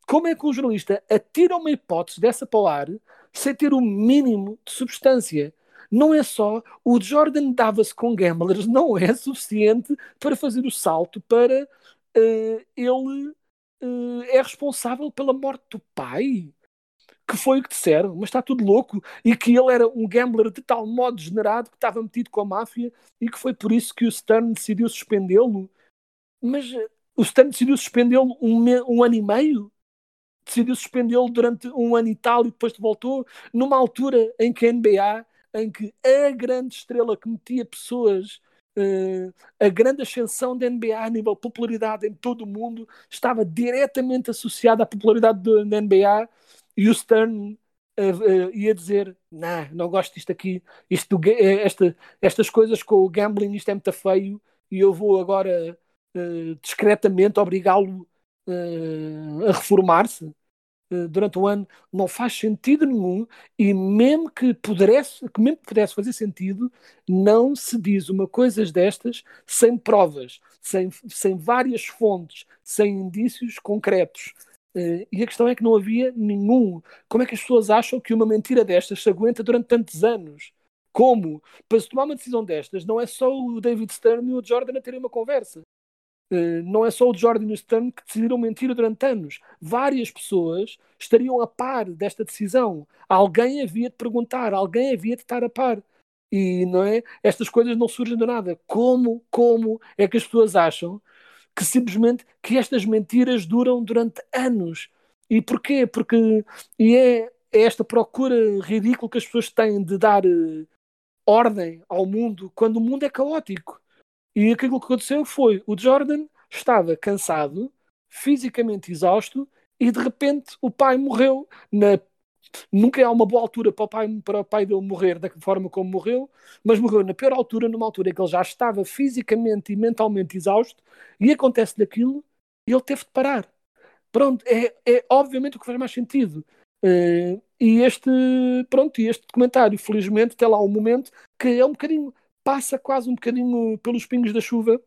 como é que um jornalista atira uma hipótese dessa para o ar sem ter o mínimo de substância? Não é só o Jordan dava-se com gamblers, não é suficiente para fazer o salto para uh, ele uh, é responsável pela morte do pai que foi o que disseram, mas está tudo louco, e que ele era um gambler de tal modo degenerado que estava metido com a máfia e que foi por isso que o Stern decidiu suspendê-lo. Mas uh, o Stern decidiu suspendê-lo um, um, ano e meio? Decidiu suspendê-lo durante um ano e tal e depois voltou, numa altura em que a NBA, em que a grande estrela que metia pessoas Uh, a grande ascensão da NBA a nível de popularidade em todo o mundo estava diretamente associada à popularidade da NBA e o Stern uh, uh, ia dizer: Não, não gosto disto aqui, isto, eh, esta, estas coisas com o gambling, isto é muito feio, e eu vou agora uh, discretamente obrigá-lo a reformar-se durante o ano. Não faz sentido nenhum. E mesmo que pudesse, que mesmo que pudesse fazer sentido, não se diz uma coisa destas sem provas, sem, sem várias fontes, sem indícios concretos. Uh, e a questão é que não havia nenhum. Como é que as pessoas acham que uma mentira destas se aguenta durante tantos anos? Como? Para se tomar uma decisão destas, não é só o David Stern e o Jordan a terem uma conversa. Uh, não é só o Jordan e o Stern que decidiram mentir durante anos. Várias pessoas estariam a par desta decisão. Alguém havia de perguntar, alguém havia de estar a par. E não é? Estas coisas não surgem do nada. Como, como é que as pessoas acham que simplesmente que estas mentiras duram durante anos. E porquê? Porque e é, é esta procura ridícula que as pessoas têm de dar uh, ordem ao mundo quando o mundo é caótico. E aquilo que aconteceu foi o Jordan estava cansado, fisicamente exausto, e de repente o pai morreu na nunca há uma boa altura para o, pai, para o pai dele morrer da forma como morreu, mas morreu na pior altura, numa altura em que ele já estava fisicamente e mentalmente exausto, e acontece-lhe aquilo, e ele teve de parar. Pronto, é, é obviamente o que faz mais sentido. Uh, e este, pronto, este documentário, felizmente, tem lá um momento que é um bocadinho, passa quase um bocadinho pelos pingos da chuva,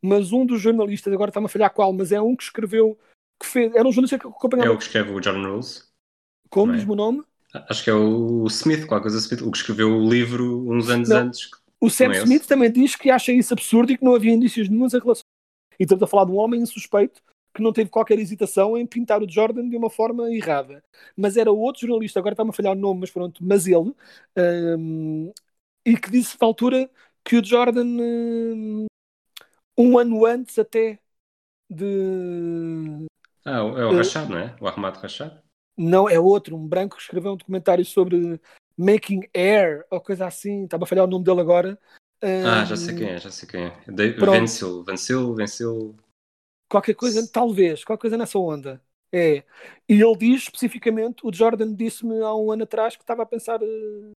mas um dos jornalistas, agora está-me a falhar qual, mas é um que escreveu, que fez, era um jornalista que acompanhava. É o que escreve o John Rules. Como é? diz-me o nome? Acho que é o Smith, qualquer coisa Smith, o que escreveu o livro uns anos não. antes. O Sam é Smith também diz que acha isso absurdo e que não havia indícios nenhum em relação. E estamos a falar de um homem insuspeito que não teve qualquer hesitação em pintar o Jordan de uma forma errada. Mas era outro jornalista, agora está-me a falhar o nome, mas pronto, mas ele, um, e que disse na altura que o Jordan, um, um ano antes até de. Ah, é o Rachad, não é? O Ahmad Rachad? Não, é outro, um branco que escreveu um documentário sobre Making Air, ou coisa assim, estava a falhar o nome dele agora. Um, ah, já sei quem é, já sei quem é. Venceu, venceu, venceu. Qualquer coisa, talvez, qualquer coisa nessa onda. É. E ele diz especificamente, o Jordan disse-me há um ano atrás que estava a pensar uh,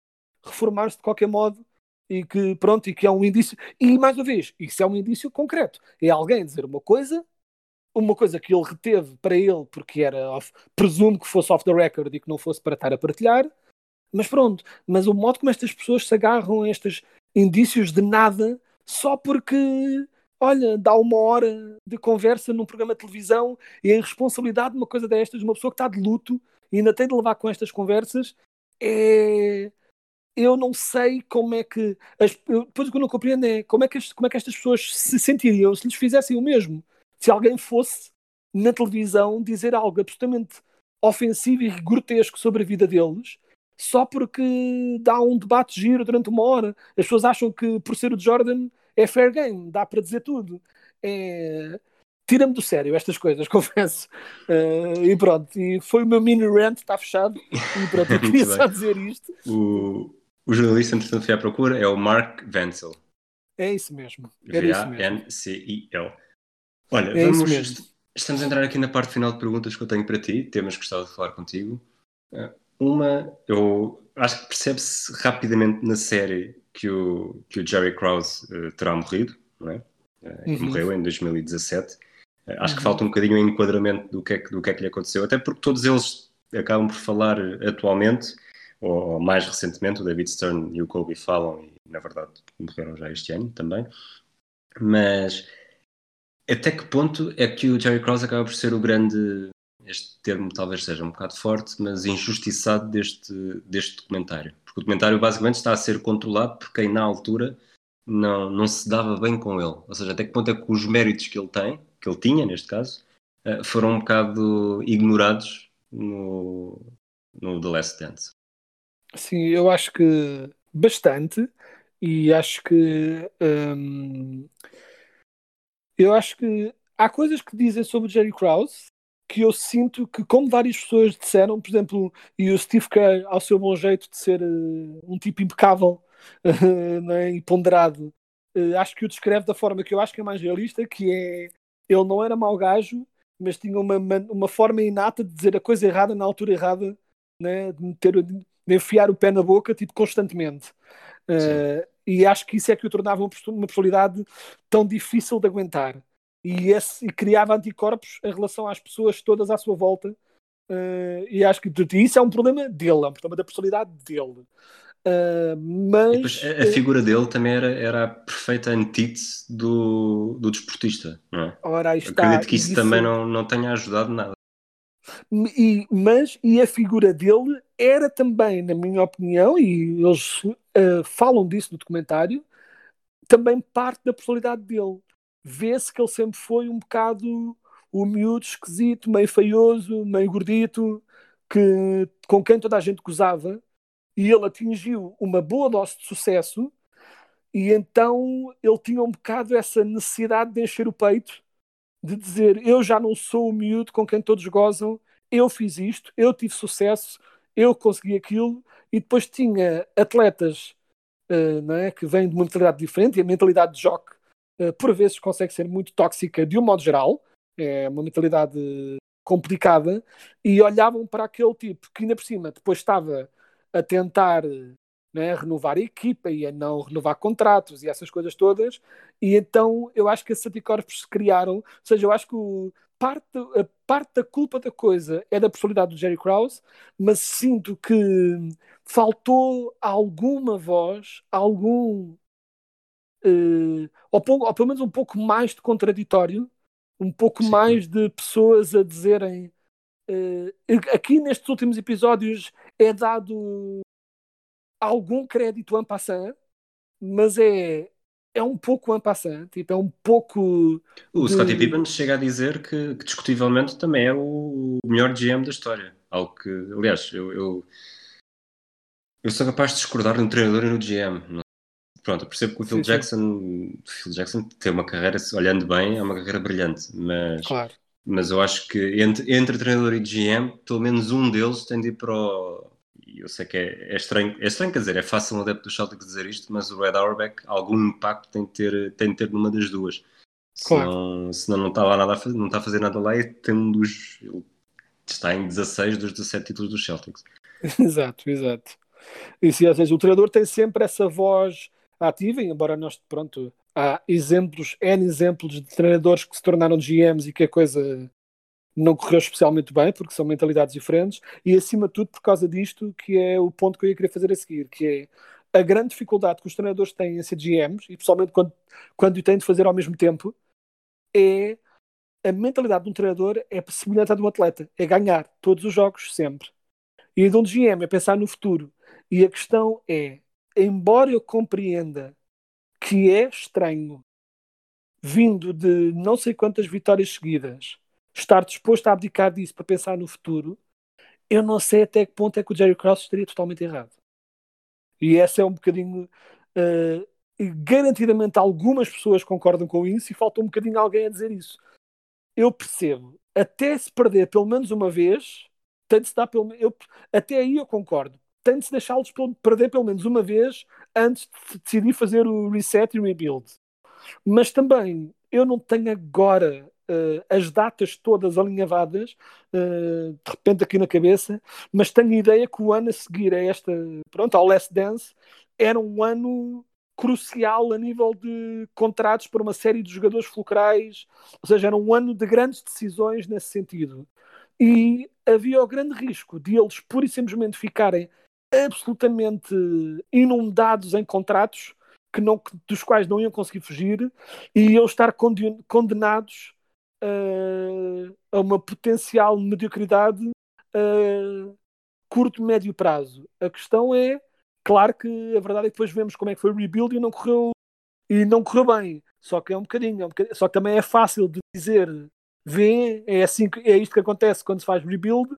reformar-se de qualquer modo e que pronto, e que é um indício. E mais uma vez, isso é um indício concreto. É alguém dizer uma coisa uma coisa que ele reteve para ele, porque era, off, presumo que fosse off the record e que não fosse para estar a partilhar, mas pronto, mas o modo como estas pessoas se agarram a estes indícios de nada só porque, olha, dá uma hora de conversa num programa de televisão e a irresponsabilidade de uma coisa destas, de uma pessoa que está de luto e ainda tem de levar com estas conversas, é. Eu não sei como é que. As, depois o que eu não compreendo é como é, que, como é que estas pessoas se sentiriam se lhes fizessem o mesmo se alguém fosse na televisão dizer algo absolutamente ofensivo e grotesco sobre a vida deles, só porque dá um debate giro durante uma hora. As pessoas acham que por ser o Jordan é fair game, dá para dizer tudo. É... Tira-me do sério estas coisas, confesso. Uh, e pronto, e foi o meu mini rant, está fechado. E pronto, eu queria só dizer isto. O, o jornalista, entretanto, foi à procura, é o Mark Vancel. É isso mesmo. V-A-N-C-I-L. Olha, é vamos, estamos a entrar aqui na parte final de perguntas que eu tenho para ti, temas que gostava de falar contigo. Eh, uma, eu acho que percebe-se rapidamente na série que o, que o Jerry Krause uh, terá morrido, não é? Uh, uhum. Morreu em 2017. Uh, acho uhum. que falta um bocadinho o enquadramento do que, é que, do que é que lhe aconteceu, até porque todos eles acabam por falar atualmente, ou, ou mais recentemente, o David Stern e o Kobe falam, e na verdade morreram já este ano também. Mas até que ponto é que o Jerry Krause acaba por ser o grande, este termo talvez seja um bocado forte, mas injustiçado deste, deste documentário? Porque o documentário basicamente está a ser controlado por quem na altura não, não se dava bem com ele. Ou seja, até que ponto é que os méritos que ele tem, que ele tinha neste caso, eh, foram um bocado ignorados no, no The Last Dance? Sim, eu acho que bastante e acho que hum, eu acho que há coisas que dizem sobre o Jerry Krause que eu sinto que, como várias pessoas disseram, por exemplo, e o Steve Kerr, ao seu bom jeito de ser uh, um tipo impecável uh, é? e ponderado, uh, acho que o descreve da forma que eu acho que é mais realista, que é ele não era mau gajo, mas tinha uma, uma forma inata de dizer a coisa errada na altura errada, né? de, meter, de enfiar o pé na boca, tipo, constantemente. Uh, e acho que isso é que o tornava uma personalidade tão difícil de aguentar. E, esse, e criava anticorpos em relação às pessoas todas à sua volta. Uh, e acho que isso é um problema dele, é um problema da personalidade dele. Uh, mas a, a, figura dele também era, era a perfeita antítese do, do desportista, não é? Ora, está, Acredito que isso, isso também não, não tenha ajudado nada. E, mas e a figura dele era também, na minha opinião, e eles uh, falam disso no documentário, também parte da personalidade dele. Vê-se que ele sempre foi um bocado o miúdo esquisito, meio feioso, meio gordito, que, com quem toda a gente gozava, e ele atingiu uma boa dose de sucesso, e então ele tinha um bocado essa necessidade de encher o peito, de dizer: Eu já não sou o miúdo com quem todos gozam, eu fiz isto, eu tive sucesso, eu consegui aquilo, e depois tinha atletas uh, não é, que vêm de uma mentalidade diferente, e a mentalidade de joque, uh, por vezes, consegue ser muito tóxica de um modo geral, é uma mentalidade complicada e olhavam para aquele tipo que ainda por cima depois estava a tentar né, renovar a equipa e a não renovar contratos e essas coisas todas e então eu acho que esses anticorpos se criaram, ou seja, eu acho que o, parte, a parte da culpa da coisa é da personalidade do Jerry Krause, mas sinto que faltou alguma voz, algum uh, ou, ou, pelo menos um pouco mais de contraditório um pouco Sim. mais de pessoas a dizerem uh, aqui nestes últimos episódios é dado algum crédito en passant, mas é é um pouco en passant, tipo, é um pouco. O de... Scottie Pippen chega a dizer que, que, discutivelmente também é o melhor GM da história. Algo que, aliás, eu, eu, eu sou capaz de discordar no treinador e no GM. Pronto, eu percebo que o Phil sim, Jackson, sim. Phil Jackson tem uma carreira, olhando bem, é uma carreira brilhante, mas, claro. mas eu acho que entre, entre treinador e GM, pelo menos um deles tem de ir para o. Eu sei que é, é estranho, é estranho, quer dizer, é fácil um adepto do Celtic dizer isto, mas o Red Auerbach, algum impacto tem de ter, tem de ter numa das duas. Claro. Senão, senão não está lá nada a fazer, não está a fazer nada lá e tem um dos. Está em 16 dos 17 títulos dos Celtics. exato, exato. E se, ou seja, o treinador tem sempre essa voz ativa, embora nós, pronto, há exemplos, N exemplos de treinadores que se tornaram GMs e que a coisa não correu especialmente bem, porque são mentalidades diferentes, e acima de tudo por causa disto, que é o ponto que eu ia querer fazer a seguir, que é a grande dificuldade que os treinadores têm em ser GMs, e pessoalmente quando, quando o têm de fazer ao mesmo tempo, é a mentalidade de um treinador é semelhante à de um atleta, é ganhar todos os jogos sempre. E a de um GM é pensar no futuro. E a questão é, embora eu compreenda que é estranho, vindo de não sei quantas vitórias seguidas, estar disposto a abdicar disso para pensar no futuro, eu não sei até que ponto é que o Jerry Krause estaria totalmente errado. E essa é um bocadinho. Uh, garantidamente algumas pessoas concordam com isso e falta um bocadinho alguém a dizer isso. Eu percebo. Até se perder pelo menos uma vez, tem de se dar pelo eu, Até aí eu concordo tem de se deixá-los perder pelo menos uma vez antes de decidir fazer o reset e rebuild. Mas também eu não tenho agora uh, as datas todas alinhavadas, uh, de repente aqui na cabeça, mas tenho a ideia que o ano a seguir a esta, pronto, ao Last Dance, era um ano crucial a nível de contratos para uma série de jogadores fulcrais, ou seja, era um ano de grandes decisões nesse sentido. E havia o grande risco de eles pura e simplesmente ficarem absolutamente inundados em contratos que não, dos quais não iam conseguir fugir e iam estar condenados uh, a uma potencial mediocridade a curto, médio prazo. A questão é, claro que a verdade é que depois vemos como é que foi o rebuild e não correu, e não correu bem. Só que é um bocadinho, é um bocadinho só que também é fácil de dizer, vê, é, assim, é isto que acontece quando se faz rebuild,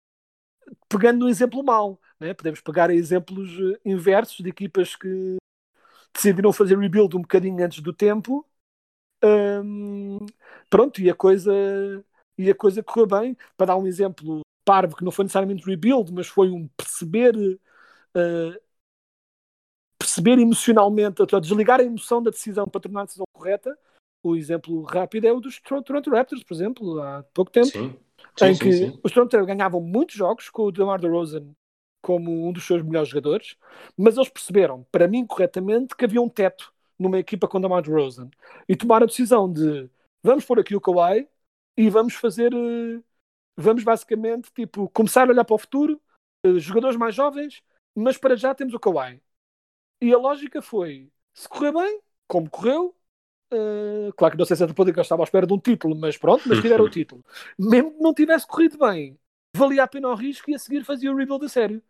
pegando no exemplo mau. Né? Podemos pegar exemplos eh, inversos de equipas que decidiram fazer rebuild um bocadinho antes do tempo. Um, pronto, e a coisa e a coisa correu bem. Para dar um exemplo parvo, que não foi necessariamente rebuild, mas foi um perceber uh, perceber emocionalmente, desligar a emoção da decisão para tornar a decisão correta. O exemplo rápido é o dos Toronto Raptors, por exemplo, há pouco tempo, sim. Sim, em que sim, os Toronto ganhavam muitos jogos com o DeMar DeRozan como um dos seus melhores jogadores, mas eles perceberam, para mim corretamente, que havia um teto numa equipa com DeMar DeRozan e tomaram a decisão de vamos pôr aqui o Kawhi e vamos fazer, eh, vamos basicamente tipo, começar a olhar para o futuro, eh, jogadores mais jovens, mas para já temos o Kawhi. E a lógica foi, se correr bem, como correu, Uh, claro que não sei se a que eu estava à espera de um título, mas pronto, mas tiveram o título. Mesmo que não tivesse corrido bem, valia a pena o risco e a seguir fazia o rebuild a sério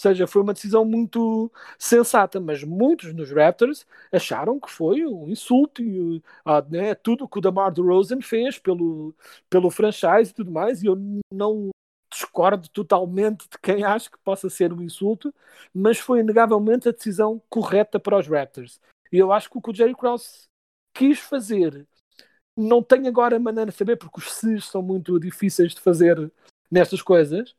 seja, foi uma decisão muito sensata, mas muitos nos Raptors acharam que foi um insulto e ah, né, tudo que o DeMar DeRozan fez pelo, pelo franchise e tudo mais, e eu não discordo totalmente de quem acha que possa ser um insulto, mas foi inegavelmente a decisão correta para os Raptors. E eu acho que o que o Jerry Krause quis fazer, não tenho agora maneira de saber, porque os SIS são muito difíceis de fazer nestas coisas,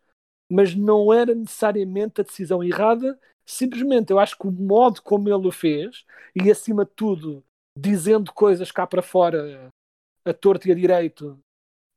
mas não era necessariamente a decisão errada. Simplesmente, eu acho que o modo como ele o fez, e acima de tudo, dizendo coisas cá para fora, a torto e a direito,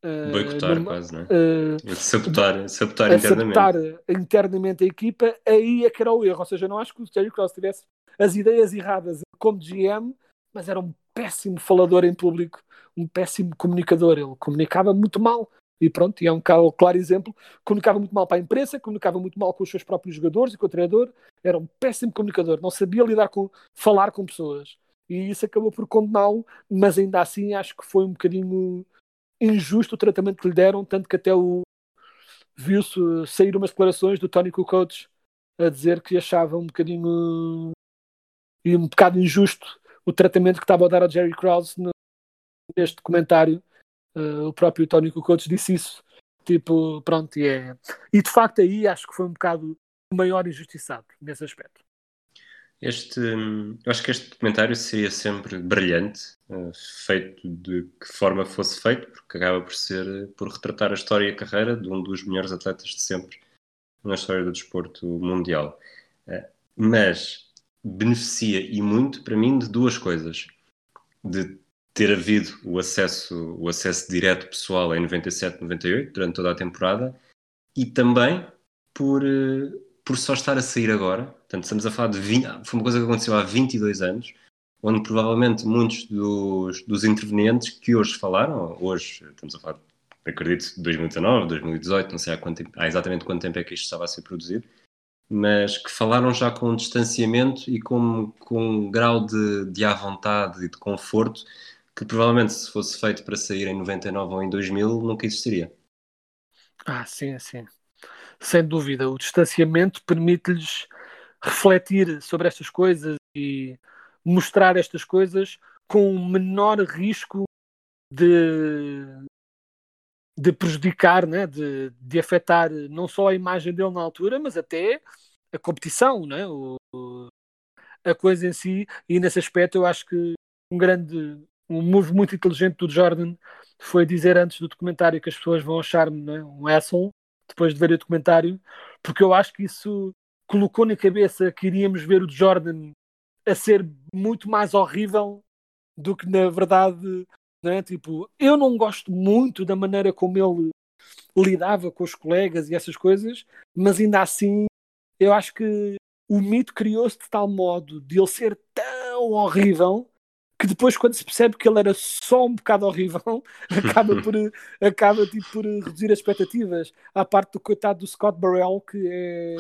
Uh, Boicotar numa, quase, não é? Uh, sabotar, sabotar internamente. sabotar internamente a equipa, aí é que era o erro. Ou seja, não acho que o Jerry Cross tivesse as ideias erradas como GM, mas era um péssimo falador em público, um péssimo comunicador. Ele comunicava muito mal. E pronto, e é um claro exemplo. Comunicava muito mal para a imprensa, comunicava muito mal com os seus próprios jogadores e com o treinador. Era um péssimo comunicador, não sabia lidar com, falar com pessoas. E isso acabou por condená-lo, mas ainda assim acho que foi um bocadinho injusto o tratamento que lhe deram, tanto que até o viu-se sair umas declarações do Tony Kukoc a dizer que achava um bocadinho e um bocado injusto o tratamento que estava a dar a Jerry Krause neste documentário. Uh, o próprio Tony Kukoc disse isso. Tipo, pronto, e é. E de facto aí acho que foi um bocado o maior injustiçado nesse aspecto. Este, eu acho que este documentário seria sempre brilhante, uh, feito de que forma fosse feito, porque acaba por ser, por retratar a história e a carreira de um dos melhores atletas de sempre na história do desporto mundial. Uh, mas beneficia e muito, para mim, de duas coisas. De ter havido o acesso, o acesso direto pessoal em 97, 98, durante toda a temporada, e também por, uh, por só estar a sair agora. Portanto, estamos a falar de 20, foi uma coisa que aconteceu há 22 anos, onde provavelmente muitos dos, dos intervenientes que hoje falaram, hoje estamos a falar, acredito, de 2019, 2018, não sei há, quanto há exatamente quanto tempo é que isto estava a ser produzido, mas que falaram já com distanciamento e com, com um grau de, de à vontade e de conforto que provavelmente se fosse feito para sair em 99 ou em 2000 nunca existiria. Ah, sim, sim sem dúvida. O distanciamento permite-lhes refletir sobre estas coisas e mostrar estas coisas com menor risco de, de prejudicar, né? de, de afetar não só a imagem dele na altura, mas até a competição, né? o, a coisa em si. E nesse aspecto, eu acho que um grande, um move muito inteligente do Jordan foi dizer antes do documentário que as pessoas vão achar-me né? um asshole depois de ver o documentário, porque eu acho que isso colocou na cabeça que iríamos ver o Jordan a ser muito mais horrível do que na verdade, né? Tipo, eu não gosto muito da maneira como ele lidava com os colegas e essas coisas, mas ainda assim eu acho que o mito criou-se de tal modo de ele ser tão horrível que depois quando se percebe que ele era só um bocado horrível acaba por, acaba, tipo, por reduzir as expectativas. À parte do coitado do Scott Burrell que é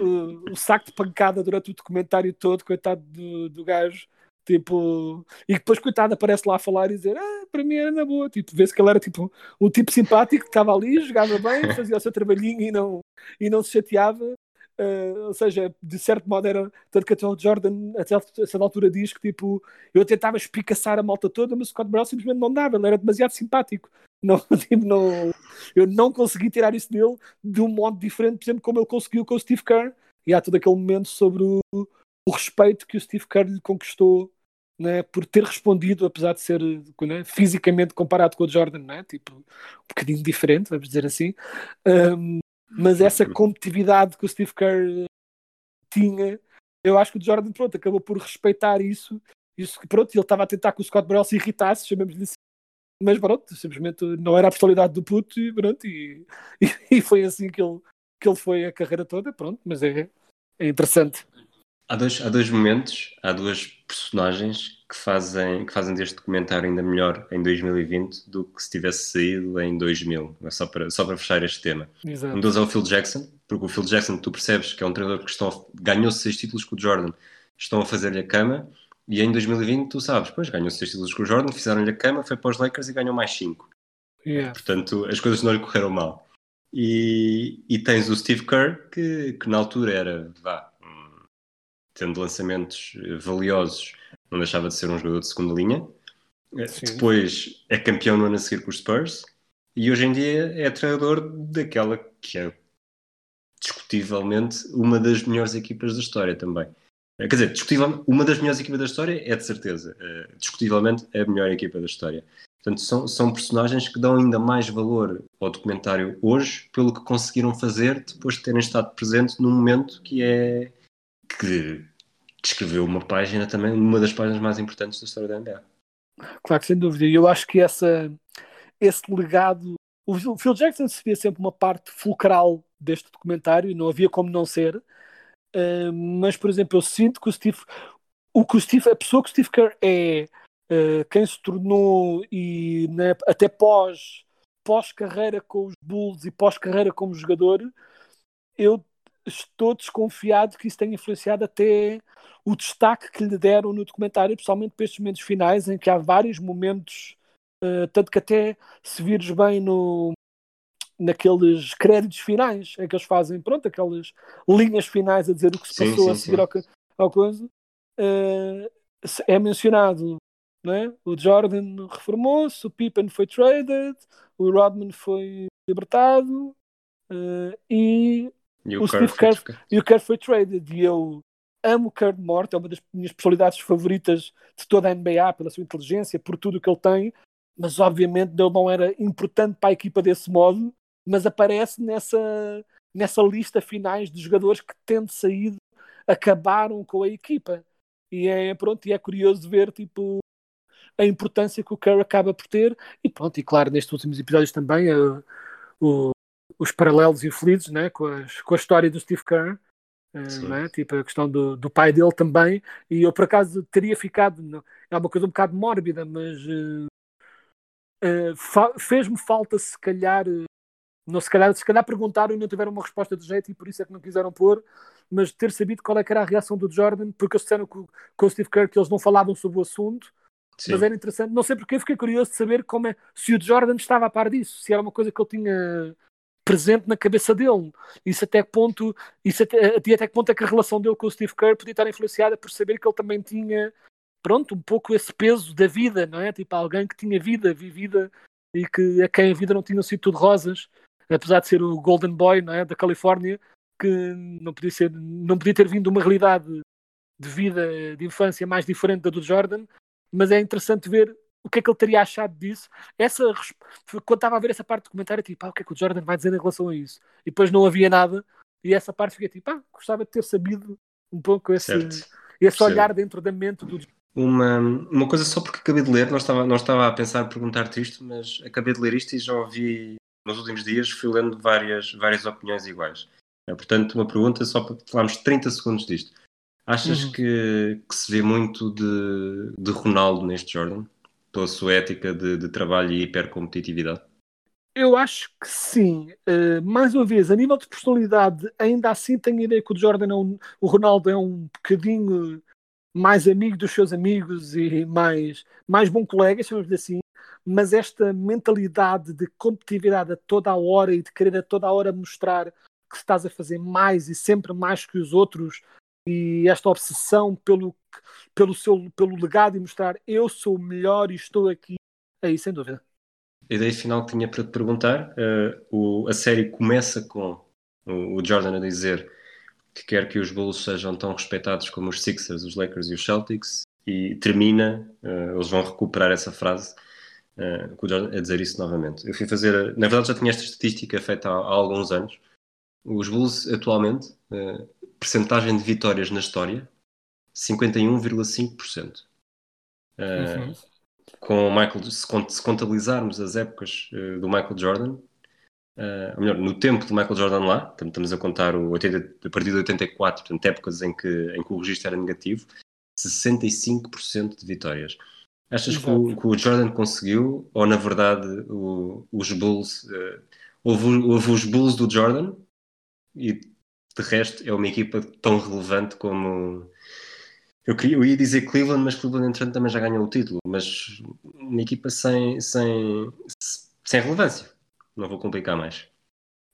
o, o, saco de pancada durante o documentário todo coitado do, do gajo tipo, e depois coitado aparece lá a falar e dizer, ah, para mim era na boa, tipo, vê-se que ele era tipo um tipo simpático, que estava ali, jogava bem, fazia o seu trabalhinho e não, e não se chateava Uh, ou seja, de certo modo era. Tanto que até o Jordan, a certa altura, diz que tipo, eu tentava espicaçar a malta toda, mas o Scott Brown simplesmente não dava, ele era demasiado simpático. Não, tipo, não, eu não consegui tirar isso dele de um modo diferente, por exemplo, como ele conseguiu com o Steve Kerr. E há todo aquele momento sobre o, o respeito que o Steve Kerr lhe conquistou né, por ter respondido, apesar de ser né, fisicamente comparado com o Jordan, né, tipo, um bocadinho diferente, vamos dizer assim. Um, mas essa competitividade que o Steve Kerr tinha, eu acho que o Jordan pronto, acabou por respeitar isso. Isso que pronto, ele estava a tentar que o Scott Burrell se irritasse, chamemos-lhe assim. Mas pronto, simplesmente não era a personalidade do puto e pronto, e, e, e, foi assim que ele, que ele foi a carreira toda, pronto, mas é, é interessante. Há dois, há dois momentos, há duas personagens que fazem, que fazem deste documentário ainda melhor em 2020 do que se tivesse saído em 2000, é só para, só para fechar este tema. Exato. Um deles é o Phil Jackson, porque o Phil Jackson, tu percebes que é um treinador que estão, ganhou seis títulos com o Jordan, estão a fazer-lhe a cama, e em 2020 tu sabes, pois ganhou seis títulos com o Jordan, fizeram-lhe a cama, foi para os Lakers e ganhou mais cinco. Yeah. Portanto, as coisas não lhe correram mal. E, e tens o Steve Kerr, que, que na altura era, vá, tendo lançamentos eh, valiosos, não deixava de ser um jogador de segunda linha. Eh, Sim. Depois é campeão no ano a seguir com os Spurs e hoje em dia é treinador daquela que é discutivelmente uma das melhores equipas da história também. Eh, quer dizer, discutivelmente, uma das melhores equipas da história é de certeza. discutivelmente é a melhor equipa da história. Portanto, são, são personagens que dão ainda mais valor ao documentário hoje pelo que conseguiram fazer depois de terem estado presentes num momento que é que escreveu uma página também, uma das páginas mais importantes da história da NBA. Claro que sem dúvida. E eu acho que essa, esse legado. O Phil Jackson seria sempre uma parte fulcral deste documentário, não havia como não ser. Uh, mas, por exemplo, eu sinto que o Steve, o que o Steve, a pessoa que o Steve Kerr é, uh, quem se tornou e né, até pós pós carreira com os Bulls e pós carreira como jogador, eu estou desconfiado que isso tenha influenciado até o destaque que lhe deram no documentário, principalmente para estes momentos finais, em que há vários momentos, uh, tanto que até se vires bem no, naqueles créditos finais, em que eles fazem, pronto, aquelas linhas finais a dizer o que se sim, passou sim, a seguir ao, ao, coisa, uh, é mencionado não é? o Jordan reformou-se, o Pippen foi traded, o Rodman foi libertado uh, e e o, o Steve Kerr, e o Kerr foi traded. E eu amo o Kerr de morte, é uma das minhas personalidades favoritas de toda a NBA, pela sua inteligência, por tudo que ele tem. Mas obviamente ele não era importante para a equipa desse modo, mas aparece nessa, nessa lista finais de jogadores que tendo saído acabaram com a equipa. E é, pronto, e é curioso ver tipo, a importância que o Kerr acaba por ter. E pronto, e claro, nestes últimos episódios também, uh, o, os paralelos infelizes né, com, as, com a história do Steve Kerr, uh, né, tipo a questão do, do pai dele também, e eu por acaso teria ficado, é uma coisa um bocado mórbida, mas uh, uh, fez-me falta se calhar, não se calhar, se calhar perguntaram e não tiveram uma resposta de jeito e por isso é que não quiseram pôr, mas ter sabido qual é que era a reação do Jordan, porque eles disseram com, com o Steve Kerr que eles não falavam sobre o assunto, Sim. Mas era interessante, não sei porque, fiquei curioso de saber como é, se o Jordan estava a par disso, se era uma coisa que ele tinha presente na cabeça dele. Isso até que ponto, isso até, até que ponto é que a relação dele com o Steve Kerr podia estar influenciada por saber que ele também tinha, pronto, um pouco esse peso da vida, não é? Tipo, alguém que tinha vida, vivida, e que a quem a vida não tinha sido tudo rosas, apesar de ser o Golden Boy, não é? Da Califórnia, que não podia ser, não podia ter vindo uma realidade de vida, de infância mais diferente da do Jordan, mas é interessante ver o que é que ele teria achado disso. Essa, quando estava a ver essa parte do comentário, tipo, ah, o que é que o Jordan vai dizer em relação a isso? E depois não havia nada, e essa parte fiquei tipo, ah, gostava de ter sabido um pouco esse, esse olhar dentro da mente do uma, uma coisa só porque acabei de ler, não estava, não estava a pensar perguntar-te isto, mas acabei de ler isto e já ouvi nos últimos dias, fui lendo várias, várias opiniões iguais. É, portanto, uma pergunta só para falarmos 30 segundos disto. Achas uhum. que, que, se vê muito de, de Ronaldo neste Jordan? Pela sua ética de, de trabalho e hipercompetitividade? Eu acho que sim. Uh, mais uma vez, a nível de personalidade, ainda assim tenho a ideia que o Jordan é um, o Ronaldo é um bocadinho mais amigo dos seus amigos e mais, mais bom colega, chamamos assim. Mas esta mentalidade de competitividade a toda a hora e de querer a toda a hora mostrar que estás a fazer mais e sempre mais que os outros e esta obsessão pelo, pelo seu pelo legado e mostrar eu sou o melhor e estou aqui, aí sem dúvida. A ideia final que tinha para te perguntar, uh, o, a série começa com o, o, Jordan a dizer que quer que os Bulls sejam tão respeitados como os Sixers, os Lakers e os Celtics e termina, uh, eles vão recuperar essa frase uh, a dizer isso novamente. Eu fui fazer, na verdade já tinha esta estatística feita há, há alguns anos, os Bulls atualmente uh, percentagem de vitórias na história 51,5%. Uh, uhum. com o Michael, se, se contabilizarmos as épocas uh, do Michael Jordan, uh, ou melhor, no tempo do Michael Jordan lá, estamos a contar o 80, a partir de 84, portanto, épocas em que, em que o registro era negativo, 65% de vitórias. Achas que o, que o, Jordan conseguiu, ou na verdade o, os Bulls, uh, houve, houve os Bulls do Jordan e de resto, é uma equipa tão relevante como. Eu, queria, eu ia dizer Cleveland, mas Cleveland, entretanto, também já ganhou o título. Mas uma equipa sem, sem, sem relevância. Não vou complicar mais.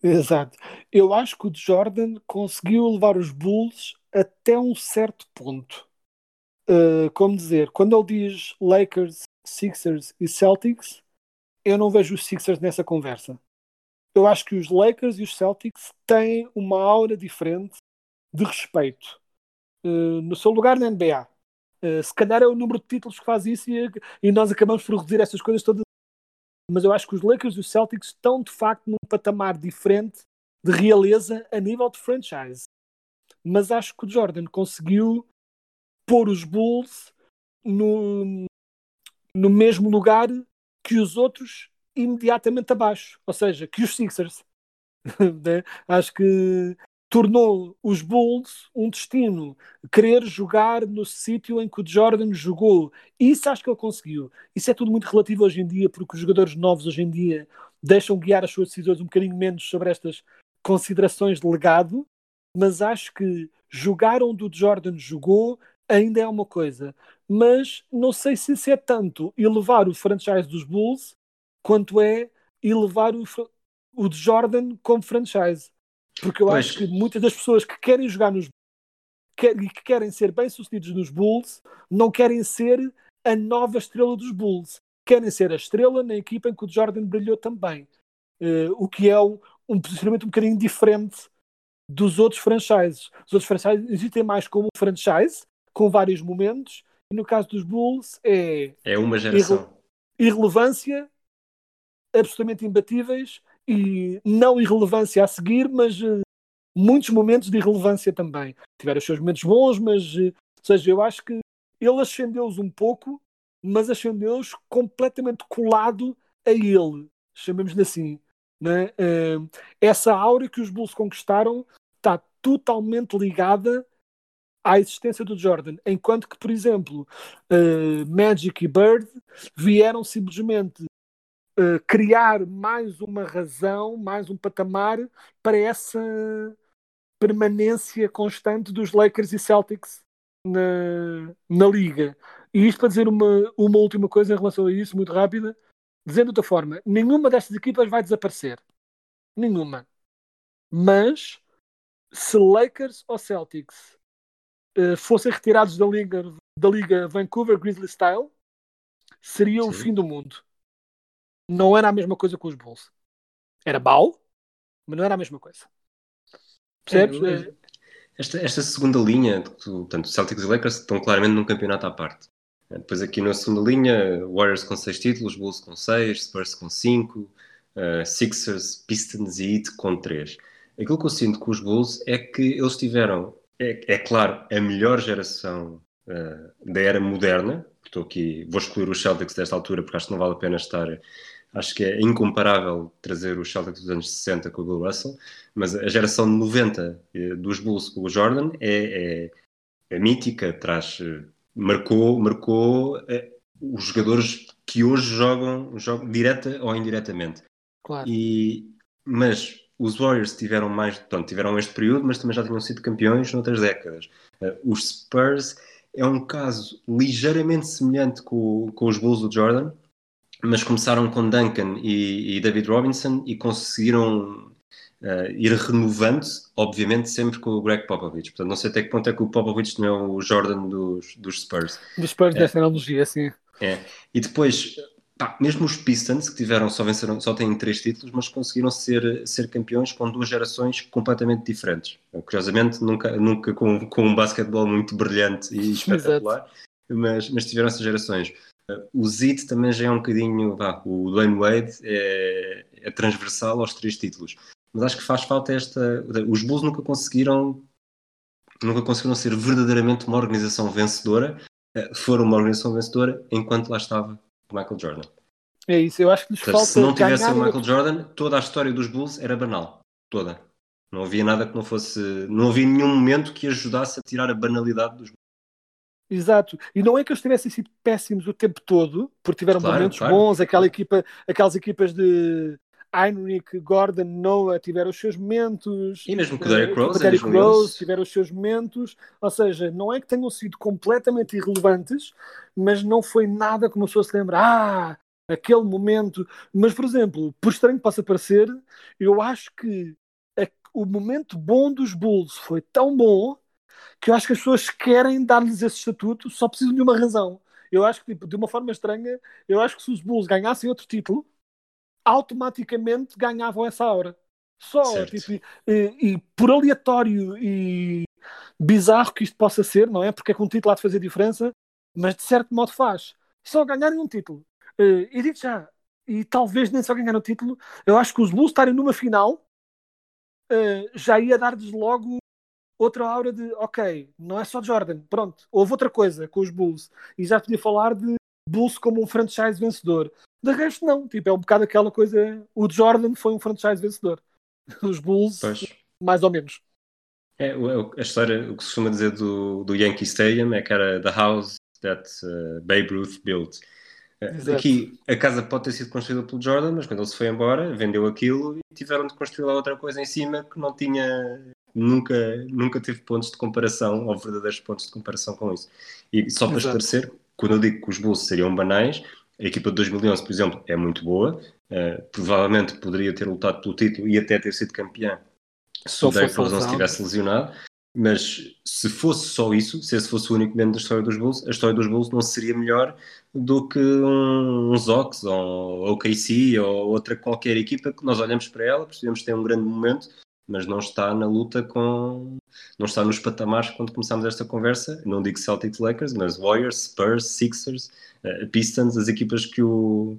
Exato. Eu acho que o Jordan conseguiu levar os Bulls até um certo ponto. Uh, como dizer, quando ele diz Lakers, Sixers e Celtics, eu não vejo os Sixers nessa conversa eu acho que os Lakers e os Celtics têm uma aura diferente de respeito uh, no seu lugar na NBA. Uh, eh, se calhar é o número de títulos que faz isso e, e, nós acabamos por reduzir essas coisas todas. Mas eu acho que os Lakers e os Celtics estão de facto num patamar diferente de realeza a nível de franchise. Mas acho que o Jordan conseguiu pôr os Bulls no, no mesmo lugar que os outros imediatamente abaixo, ou seja, que os Sixers. né? Acho que tornou os Bulls um destino, querer jogar no sítio em que o Jordan jogou. Isso acho que ele conseguiu. Isso é tudo muito relativo hoje em dia, porque os jogadores novos hoje em dia deixam guiar as suas decisões um bocadinho menos sobre estas considerações de legado, mas acho que jogar onde o Jordan jogou ainda é uma coisa. Mas não sei se isso é tanto elevar o franchise dos Bulls quanto é elevar o, o Jordan como franchise. Porque eu pois. acho que muitas das pessoas que querem jogar nos e que querem ser bem-sucedidos nos Bulls não querem ser a nova estrela dos Bulls. Querem ser a estrela na equipa em que o Jordan brilhou também. Uh, o que é um, um, posicionamento um bocadinho diferente dos outros franchises. Os outros franchises existem mais como um franchise, com vários momentos, e no caso dos Bulls é. É uma geração. Irre irrelevância, absolutamente imbatíveis e não irrelevância a seguir, mas uh, muitos momentos de irrelevância também. Tiveram os seus momentos bons, mas, uh, ou seja, eu acho que ele ascendeu-os um pouco, mas ascendeu-os completamente colado a ele, chamemos-lhe assim. Né? Essa aura que os Bulls conquistaram está totalmente ligada à existência do Jordan, enquanto que, por exemplo, Magic e Bird vieram simplesmente uh, criar mais uma razão, mais um patamar para essa permanência constante dos Lakers e Celtics na, na liga. E isto para dizer uma, uma última coisa em relação a isso, muito rápida, dizendo de outra forma, nenhuma destas equipas vai desaparecer. Nenhuma. Mas se Lakers ou Celtics uh, fossem retirados da liga, da liga Vancouver Grizzly Style, seria Sim. o fim do mundo não era a mesma coisa com os Bulls. Era mau, mas não era a mesma coisa. Percebes? É, esta, esta, segunda linha, portanto, Celtics e Lakers estão claramente num campeonato à parte. Depois aqui na segunda linha, Warriors com 6 títulos, Bulls com 6, Spurs com 5, uh, eh, Sixers, Pistons e Heat com 3. Aquilo que eu sinto com os Bulls é que eles tiveram, é, é claro, a melhor geração uh, da era moderna. Estou aqui, vou excluir os Celtics desta altura porque acho que não vale a pena estar Acho que é incomparável trazer os Celtics dos anos 60 com o Bill Russell, mas a geração de 90 eh, dos Bulls com o Jordan é, é, é mítica, traz, eh, marcou, marcou é, os jogadores que hoje jogam, jogam direta ou indiretamente. Claro. E, mas os Warriors tiveram mais, portanto, tiveram este período, mas também já tinham sido campeões noutras décadas. os Spurs é um caso ligeiramente semelhante com, com os Bulls do Jordan, mas começaram com Duncan e, e David Robinson e conseguiram uh, ir renovando, obviamente sempre com o Greg Popovich. Portanto, não sei até que ponto é que o Popovich não é o Jordan dos, dos Spurs. Dos Spurs, é. dessa analogia, sim. É. E depois, pá, mesmo os Pistons, que tiveram, só, venceram, só têm três títulos, mas conseguiram ser, ser campeões com duas gerações completamente diferentes. Curiosamente, nunca, nunca com, com um basquetebol muito brilhante e espetacular, mas, mas tiveram essas gerações. O Zid também já é um bocadinho. Vá, o Dwayne Wade é, é, transversal aos três títulos. Mas acho que faz falta esta. Os Bulls nunca conseguiram. Nunca conseguiram ser verdadeiramente uma organização vencedora. Eh, foram uma organização vencedora enquanto lá estava o Michael Jordan. É isso, eu acho que lhes falta. Se não tivesse o Michael Jordan, toda a história dos Bulls era banal. Toda. Não havia nada que não fosse. Não havia nenhum momento que ajudasse a tirar a banalidade dos Bulls. Exato. E não é que eles tivessem sido péssimos o tempo todo, porque tiveram claro, momentos claro. bons, aquela equipa, aquelas equipas de Heinrich, Gordon, Noah tiveram os seus momentos. E mesmo o Derrick Rose, Derrick Rose tiveram os seus momentos. Ou seja, não é que tenham sido completamente irrelevantes, mas não foi nada como a pessoa se lembra. Ah, aquele momento. Mas, por exemplo, por estranho que possa parecer, eu acho que a, o momento bom dos Bulls foi tão bom que eu acho que as pessoas querem dar-lhes esse estatuto, só precisam de uma razão. Eu acho que, tipo, de uma forma estranha, eu acho que se os Bulls ganhassem outro título, automaticamente ganhavam essa hora. Só, tipo, e, e, por aleatório e bizarro que isto possa ser, não é? Porque é que um título há de fazer diferença, mas de certo modo faz. Só ganharem um título. Uh, e digo já, e talvez nem só ganhar um título, eu acho que os Bulls estarem numa final uh, já ia dar-lhes logo outra aura de, ok, não é só Jordan, pronto, houve outra coisa com os Bulls e já podia falar de Bulls como um franchise vencedor. De resto, não. Tipo, é um bocado aquela coisa. O Jordan foi um franchise vencedor. Os Bulls, Pois. mais ou menos. É, o- a história, o que se costuma dizer do, do Yankee Stadium é que era the house that uh, Babe Ruth built. Uh, Exato. Aqui, a casa pode ter sido construída pelo Jordan, mas quando ele se foi embora, vendeu aquilo e tiveram de construir lá outra coisa em cima que não tinha, nunca, nunca teve pontos de comparação, ou verdadeiros pontos de comparação com isso. E só para Exato. esclarecer, quando eu digo que os Bulls seriam banais, a equipa de 2011, por exemplo, é muito boa, uh, provavelmente poderia ter lutado pelo título e até ter sido campeã se o Rose não se tivesse lesionado. Mas se fosse só isso, se esse fosse o único momento da história dos Bulls, a história dos Bulls não seria melhor do que um, uns Ox ou OKC ou outra qualquer equipa que nós olhamos para ela, percebemos que tem um grande momento, mas não está na luta com. não está nos patamares quando começámos esta conversa. Não digo Celtics Lakers, mas Warriors, Spurs, Sixers, eh, Pistons, as equipas que o.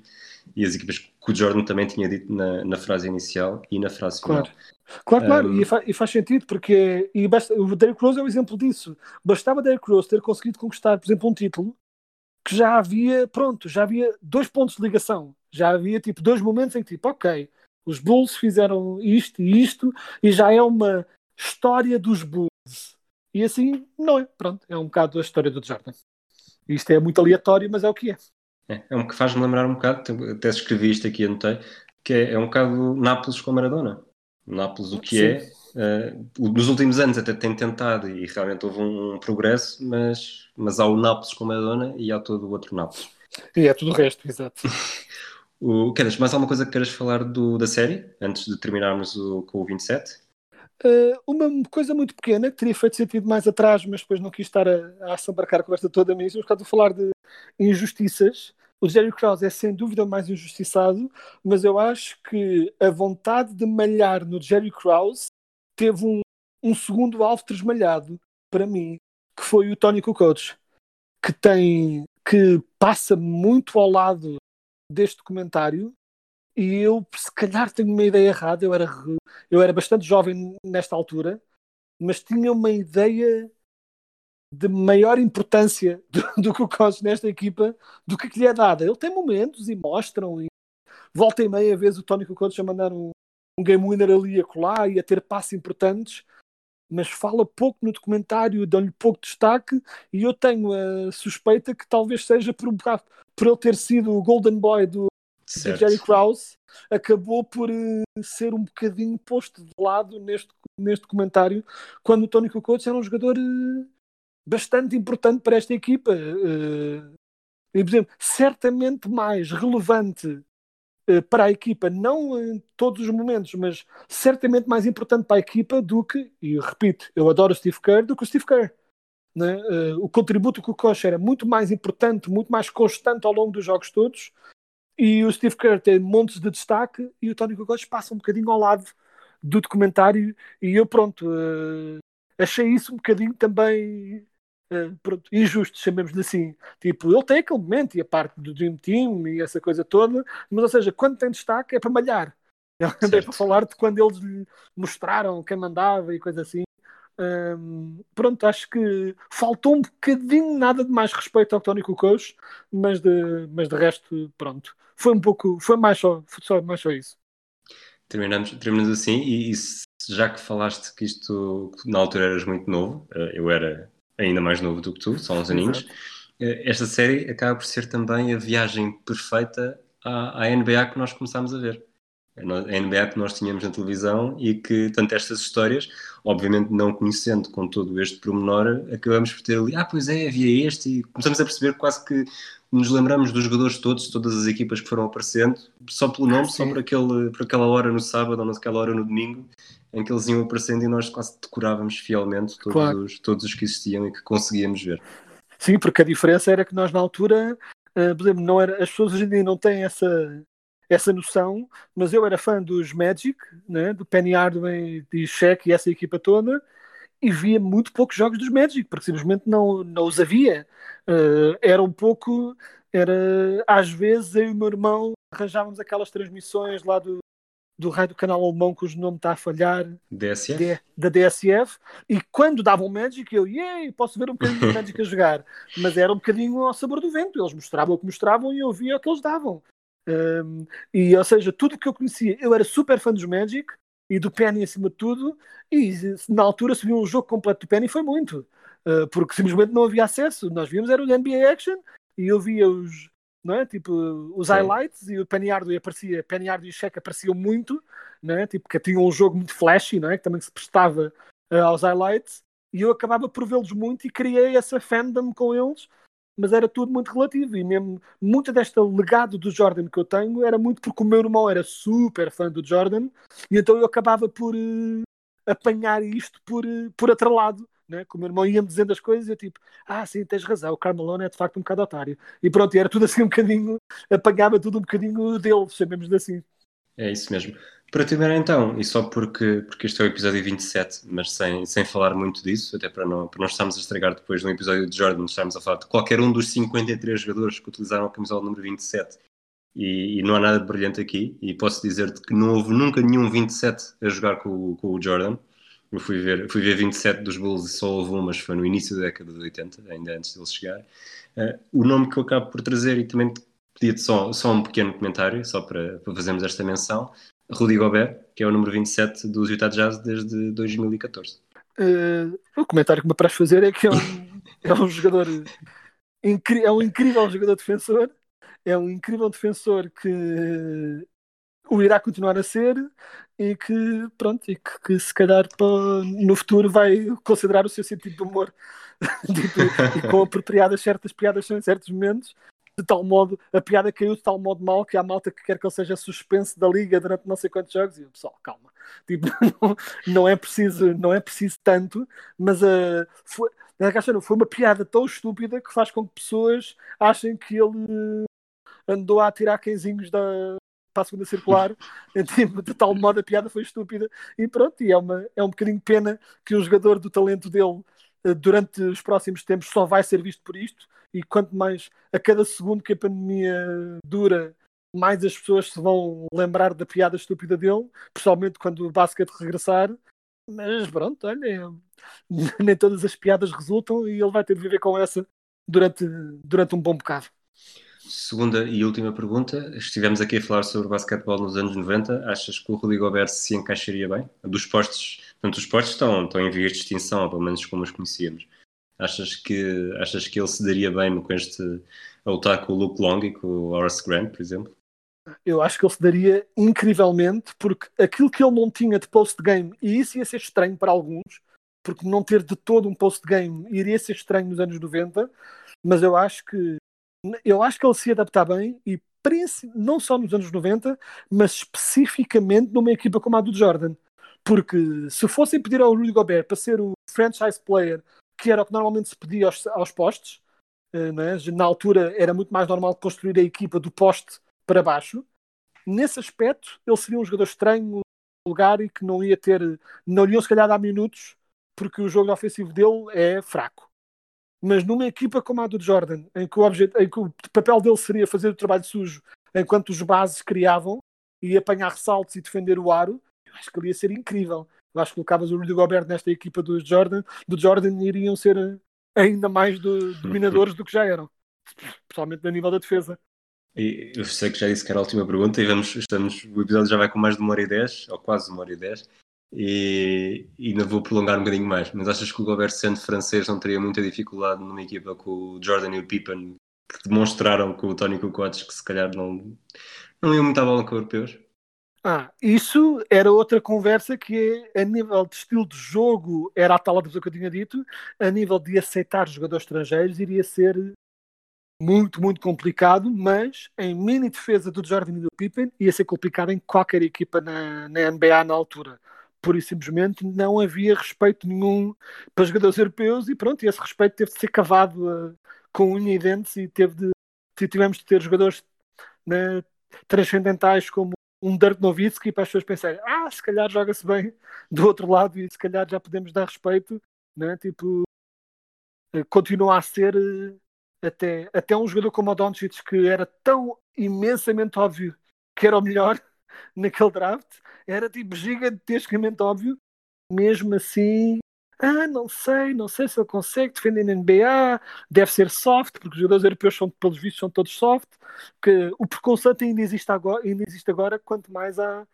e as equipas que o Jordan também tinha dito na, na frase inicial e na frase final. Claro. Claro, claro, Um, e, fa- e faz sentido, porque e basta, o Derrick Rose é um exemplo disso. Bastava Derrick Rose ter conseguido conquistar, por exemplo, um título que já havia, pronto, já havia dois pontos de ligação. Já havia tipo dois momentos em que tipo, ok, os Bulls fizeram isto e isto, e já é uma história dos Bulls. E assim, não é, pronto, é um bocado a história do Jordan. Isto é muito aleatório, mas é o que é. É, é um que faz-me lembrar um bocado, até escrevi isto aqui, anotei, que é, é um bocado Nápoles com Maradona. Nápoles, o que Sim. é, o- nos últimos anos até tem tentado e realmente houve um, progresso, mas, mas há o Nápoles com Maradona e há todo o outro Nápoles. E é tudo o resto, exato. O, mais alguma coisa que queiras falar do, da série, antes de terminarmos o, com o 27? Uh, uma coisa muito pequena que teria feito sentido mais atrás, mas depois não quis estar a, a assambarcar a conversa toda mesmo, por causa de falar de injustiças. O Jerry Krause é sem dúvida o mais injustiçado, mas eu acho que a vontade de malhar no Jerry Krause teve um, um segundo alvo tresmalhado para mim, que foi o Tony Kukoc, que tem que passa muito ao lado deste documentário e eu se calhar tenho uma ideia errada, eu era eu era bastante jovem nesta altura, mas tinha uma ideia de maior importância do, do que o Coach nesta equipa do que, que lhe é dada. Ele tem momentos e mostram, e volta e meia vez o Tony Kukoc a mandar um, um game winner ali a colar e a ter passos importantes, mas fala pouco no documentário, dão-lhe pouco destaque, e eu tenho a suspeita que talvez seja por um bocado por ele ter sido o Golden Boy do, do. Jerry Krause acabou por eh, ser um bocadinho posto de lado neste, neste documentário, quando o Tony Kukoc era um jogador eh, bastante importante para esta equipa. eh, e, por exemplo, certamente mais relevante para a equipa, não em todos os momentos, mas certamente mais importante para a equipa do que, e repito, eu adoro o Steve Kerr do que o Steve Kerr. Né? Eh, o contributo que o Koch era muito mais importante, muito mais constante ao longo dos jogos todos, e o Steve Kerr tem montes de destaque e o Tony Kukoc passa um bocadinho ao lado do documentário e eu pronto eh, achei isso um bocadinho também eh, pronto, injusto, chamemos-lhe assim tipo, ele tem aquele momento e a parte do Dream Team e essa coisa toda mas ou seja, quando tem destaque é para malhar é Certo. para falar de quando eles lhe mostraram quem mandava e coisa assim Hum, pronto, acho que faltou um bocadinho nada de mais respeito ao Tony Kukoc, mas de, mas de resto, pronto. Foi um pouco, foi mais só, foi só, mais só isso. Terminamos, terminamos assim, e, e já que falaste que isto na altura eras muito novo, eh, eu era ainda mais novo do que tu, só uns aninhos, eh, esta série acaba por ser também a viagem perfeita à, à NBA que nós começámos a ver. A NBA que nós tínhamos na televisão e que, tanto estas histórias, obviamente não conhecendo com todo este pormenor, acabamos por ter ali, ah, pois é, havia este, e começamos a perceber quase que nos lembramos dos jogadores todos, todas as equipas que foram aparecendo, só pelo nome, só sim. por, aquele, por aquela hora no sábado ou naquela hora no domingo, em que eles iam aparecendo e nós quase decorávamos fielmente todos, Claro. os, todos os que existiam e que conseguíamos ver. Sim, porque a diferença era que nós na altura, eh, por exemplo, não era, as pessoas hoje em dia não têm essa, essa noção, mas eu era fã dos Magic, né, do Penny Hardaway e Shaq e essa equipa toda, e via muito poucos jogos dos Magic, porque simplesmente não, não os havia. Eh, era um pouco, era às vezes eu e o meu irmão arranjávamos aquelas transmissões lá do, do raio do canal alemão cujo nome está a falhar, DSF? D- da DSF e quando davam Magic eu, yay, posso ver um bocadinho de Magic a jogar mas era um bocadinho ao sabor do vento, eles mostravam o que mostravam e eu via o que eles davam Um, e, ou seja, tudo que eu conhecia, eu era super fã dos Magic e do Penny acima de tudo, e na altura se viu um jogo completo do Penny foi muito, uh, porque simplesmente não havia acesso. Nós víamos era o NBA Action e eu via os, não é? Tipo, os Sim. highlights e o Penny Hardaway aparecia, Penny Hardaway e Shaq apareciam muito, não é? Tipo, que tinha um jogo muito flashy, não é? Que também se prestava uh, aos highlights e eu acabava por vê-los muito e criei essa fandom com eles mas era tudo muito relativo. E mesmo muito deste legado do Jordan que eu tenho era muito porque o meu irmão era super fã do Jordan e então eu acabava por uh, apanhar isto por, uh, por atrelado né? o meu irmão ia-me dizendo as coisas e eu tipo, ah sim, tens razão, o Carmelo é de facto um bocado otário. E pronto, e era tudo assim um bocadinho apanhava tudo um bocadinho dele, chamemos assim. É isso mesmo para terminar então, e só porque, porque este é o episódio 27, mas sem, sem falar muito disso, até para não, para não estarmos a estragar depois no episódio de Jordan, estamos a falar de qualquer um dos 53 jogadores que utilizaram a camisola número 27 e, e não há nada de brilhante aqui, e posso dizer-te que não houve nunca nenhum 27 a jogar com, com o Jordan. Eu fui ver, fui ver 27 dos Bulls e só houve um, mas foi no início da década de 80, ainda antes dele chegar. Uh, o nome que eu acabo por trazer, e também pedia-te só, só um pequeno comentário, só para, para fazermos esta menção, Rudy Gobert, que é o número 27 dos Utah Jazz desde 2014. Uh, o comentário que me parece fazer é que é um, é um jogador é um incrível jogador defensor, é um incrível defensor que o irá continuar a ser e que pronto e que, que se calhar no futuro vai considerar o seu sentido de humor tipo, e com apropriadas certas piadas em certos momentos de tal modo, a piada caiu de tal modo mal que há malta que quer que ele seja suspenso da liga durante não sei quantos jogos e o pessoal, calma, tipo, não, não, é preciso, não é preciso tanto, mas uh, foi, foi uma piada tão estúpida que faz com que pessoas achem que ele andou a tirar quenzinhos da para a segunda circular, tipo, de tal modo a piada foi estúpida. E pronto, e é, uma, é um bocadinho pena que um jogador do talento dele eh, durante os próximos tempos só vai ser visto por isto e quanto mais a cada segundo que a pandemia dura, mais as pessoas se vão lembrar da piada estúpida dele, principalmente quando o basquete regressar. Mas pronto, olha, nem todas as piadas resultam e ele vai ter de viver com essa durante, durante um bom bocado. Segunda e última pergunta. Estivemos aqui a falar sobre basquetebol nos anos 90. Achas que o Rodrigo Gobert se encaixaria bem? Dos postos, portanto, os postos estão, estão em vias de extinção, pelo menos como os conhecíamos. Achas que, achas que ele se daria bem com este a lutar com o Luke Long e com o Horace Grant, por exemplo? Eu acho que ele se daria incrivelmente, porque aquilo que ele não tinha de post-game, e isso ia ser estranho para alguns, porque não ter de todo um post-game iria ser estranho nos anos 90, mas eu acho que eu acho que ele se adaptar bem e não só nos anos 90, mas especificamente numa equipa como a do Jordan. Porque se fossem pedir ao Rudy Gobert para ser o franchise player que era o que normalmente se pedia aos, aos postes. Uh, Na altura era muito mais normal construir a equipa do poste para baixo. Nesse aspecto, ele seria um jogador estranho, lugar e que não ia ter, não iam se calhar dar minutos, porque o jogo ofensivo dele é fraco. Mas numa equipa como a do Jordan, em que o, objeto, em que o papel dele seria fazer o trabalho sujo enquanto os bases criavam e apanhar ressaltos e defender o aro, eu acho que ele ia ser incrível. Eu acho que colocavas o Rudy Gobert nesta equipa do Jordan, do Jordan iriam ser eh, ainda mais do, dominadores do que já eram, principalmente no nível da defesa. E eu sei que já disse que era a última pergunta e vamos, estamos, o episódio já vai com mais de uma hora e dez, ou quase uma hora e dez, e, ainda vou prolongar um bocadinho mais. Mas achas que o Gobert, sendo francês, não teria muita dificuldade numa equipa com o Jordan e o Pippen, que demonstraram com o Tony Kukoc que se calhar não, não iam muito à bola com europeus? Ah, isso era outra conversa que a nível de estilo de jogo era a tal adesão que eu tinha dito, a nível de aceitar jogadores estrangeiros iria ser muito, muito complicado, mas em mini defesa do Jordan e do Pippen ia ser complicado em qualquer equipa na, na NBA na altura. Por isso simplesmente não havia respeito nenhum para jogadores europeus e pronto, e esse respeito teve de ser cavado uh, com unha e dentes e teve de, tivemos de ter jogadores né, transcendentais como um Dirk Nowitzki para as pessoas pensarem, ah, se calhar joga-se bem do outro lado e se calhar já podemos dar respeito, né? tipo, eh, continua a ser eh, até, até um jogador como o Doncic que era tão imensamente óbvio que era o melhor naquele draft, era tipo gigantescamente óbvio, mesmo assim ah, não sei, não sei se ele consegue defender na NBA, deve ser soft, porque os jogadores europeus são, pelos vistos, são todos soft, que o preconceito ainda existe agora, ainda existe agora quanto mais há,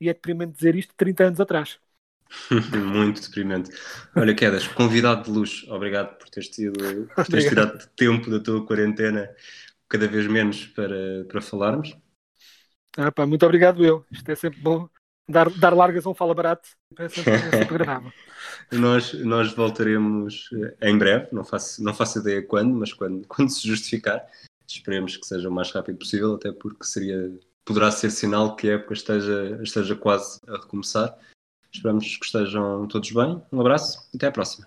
e é deprimente dizer isto, 30 anos atrás. Muito deprimente. Olha, Quedas, convidado de luxo, obrigado por teres, tido, por teres tirado tempo da tua quarentena, cada vez menos para, para falarmos. Ah, pá, muito obrigado eu. Isto é sempre bom. Dar, dar largas a um fala barato é sempre, é sempre agradável. nós, nós voltaremos eh, em breve, não faço, não faço ideia quando, mas quando, quando se justificar. Esperemos que seja o mais rápido possível, até porque seria, poderá ser sinal que a época esteja, esteja quase a recomeçar. Esperamos que estejam todos bem. Um abraço e até à próxima.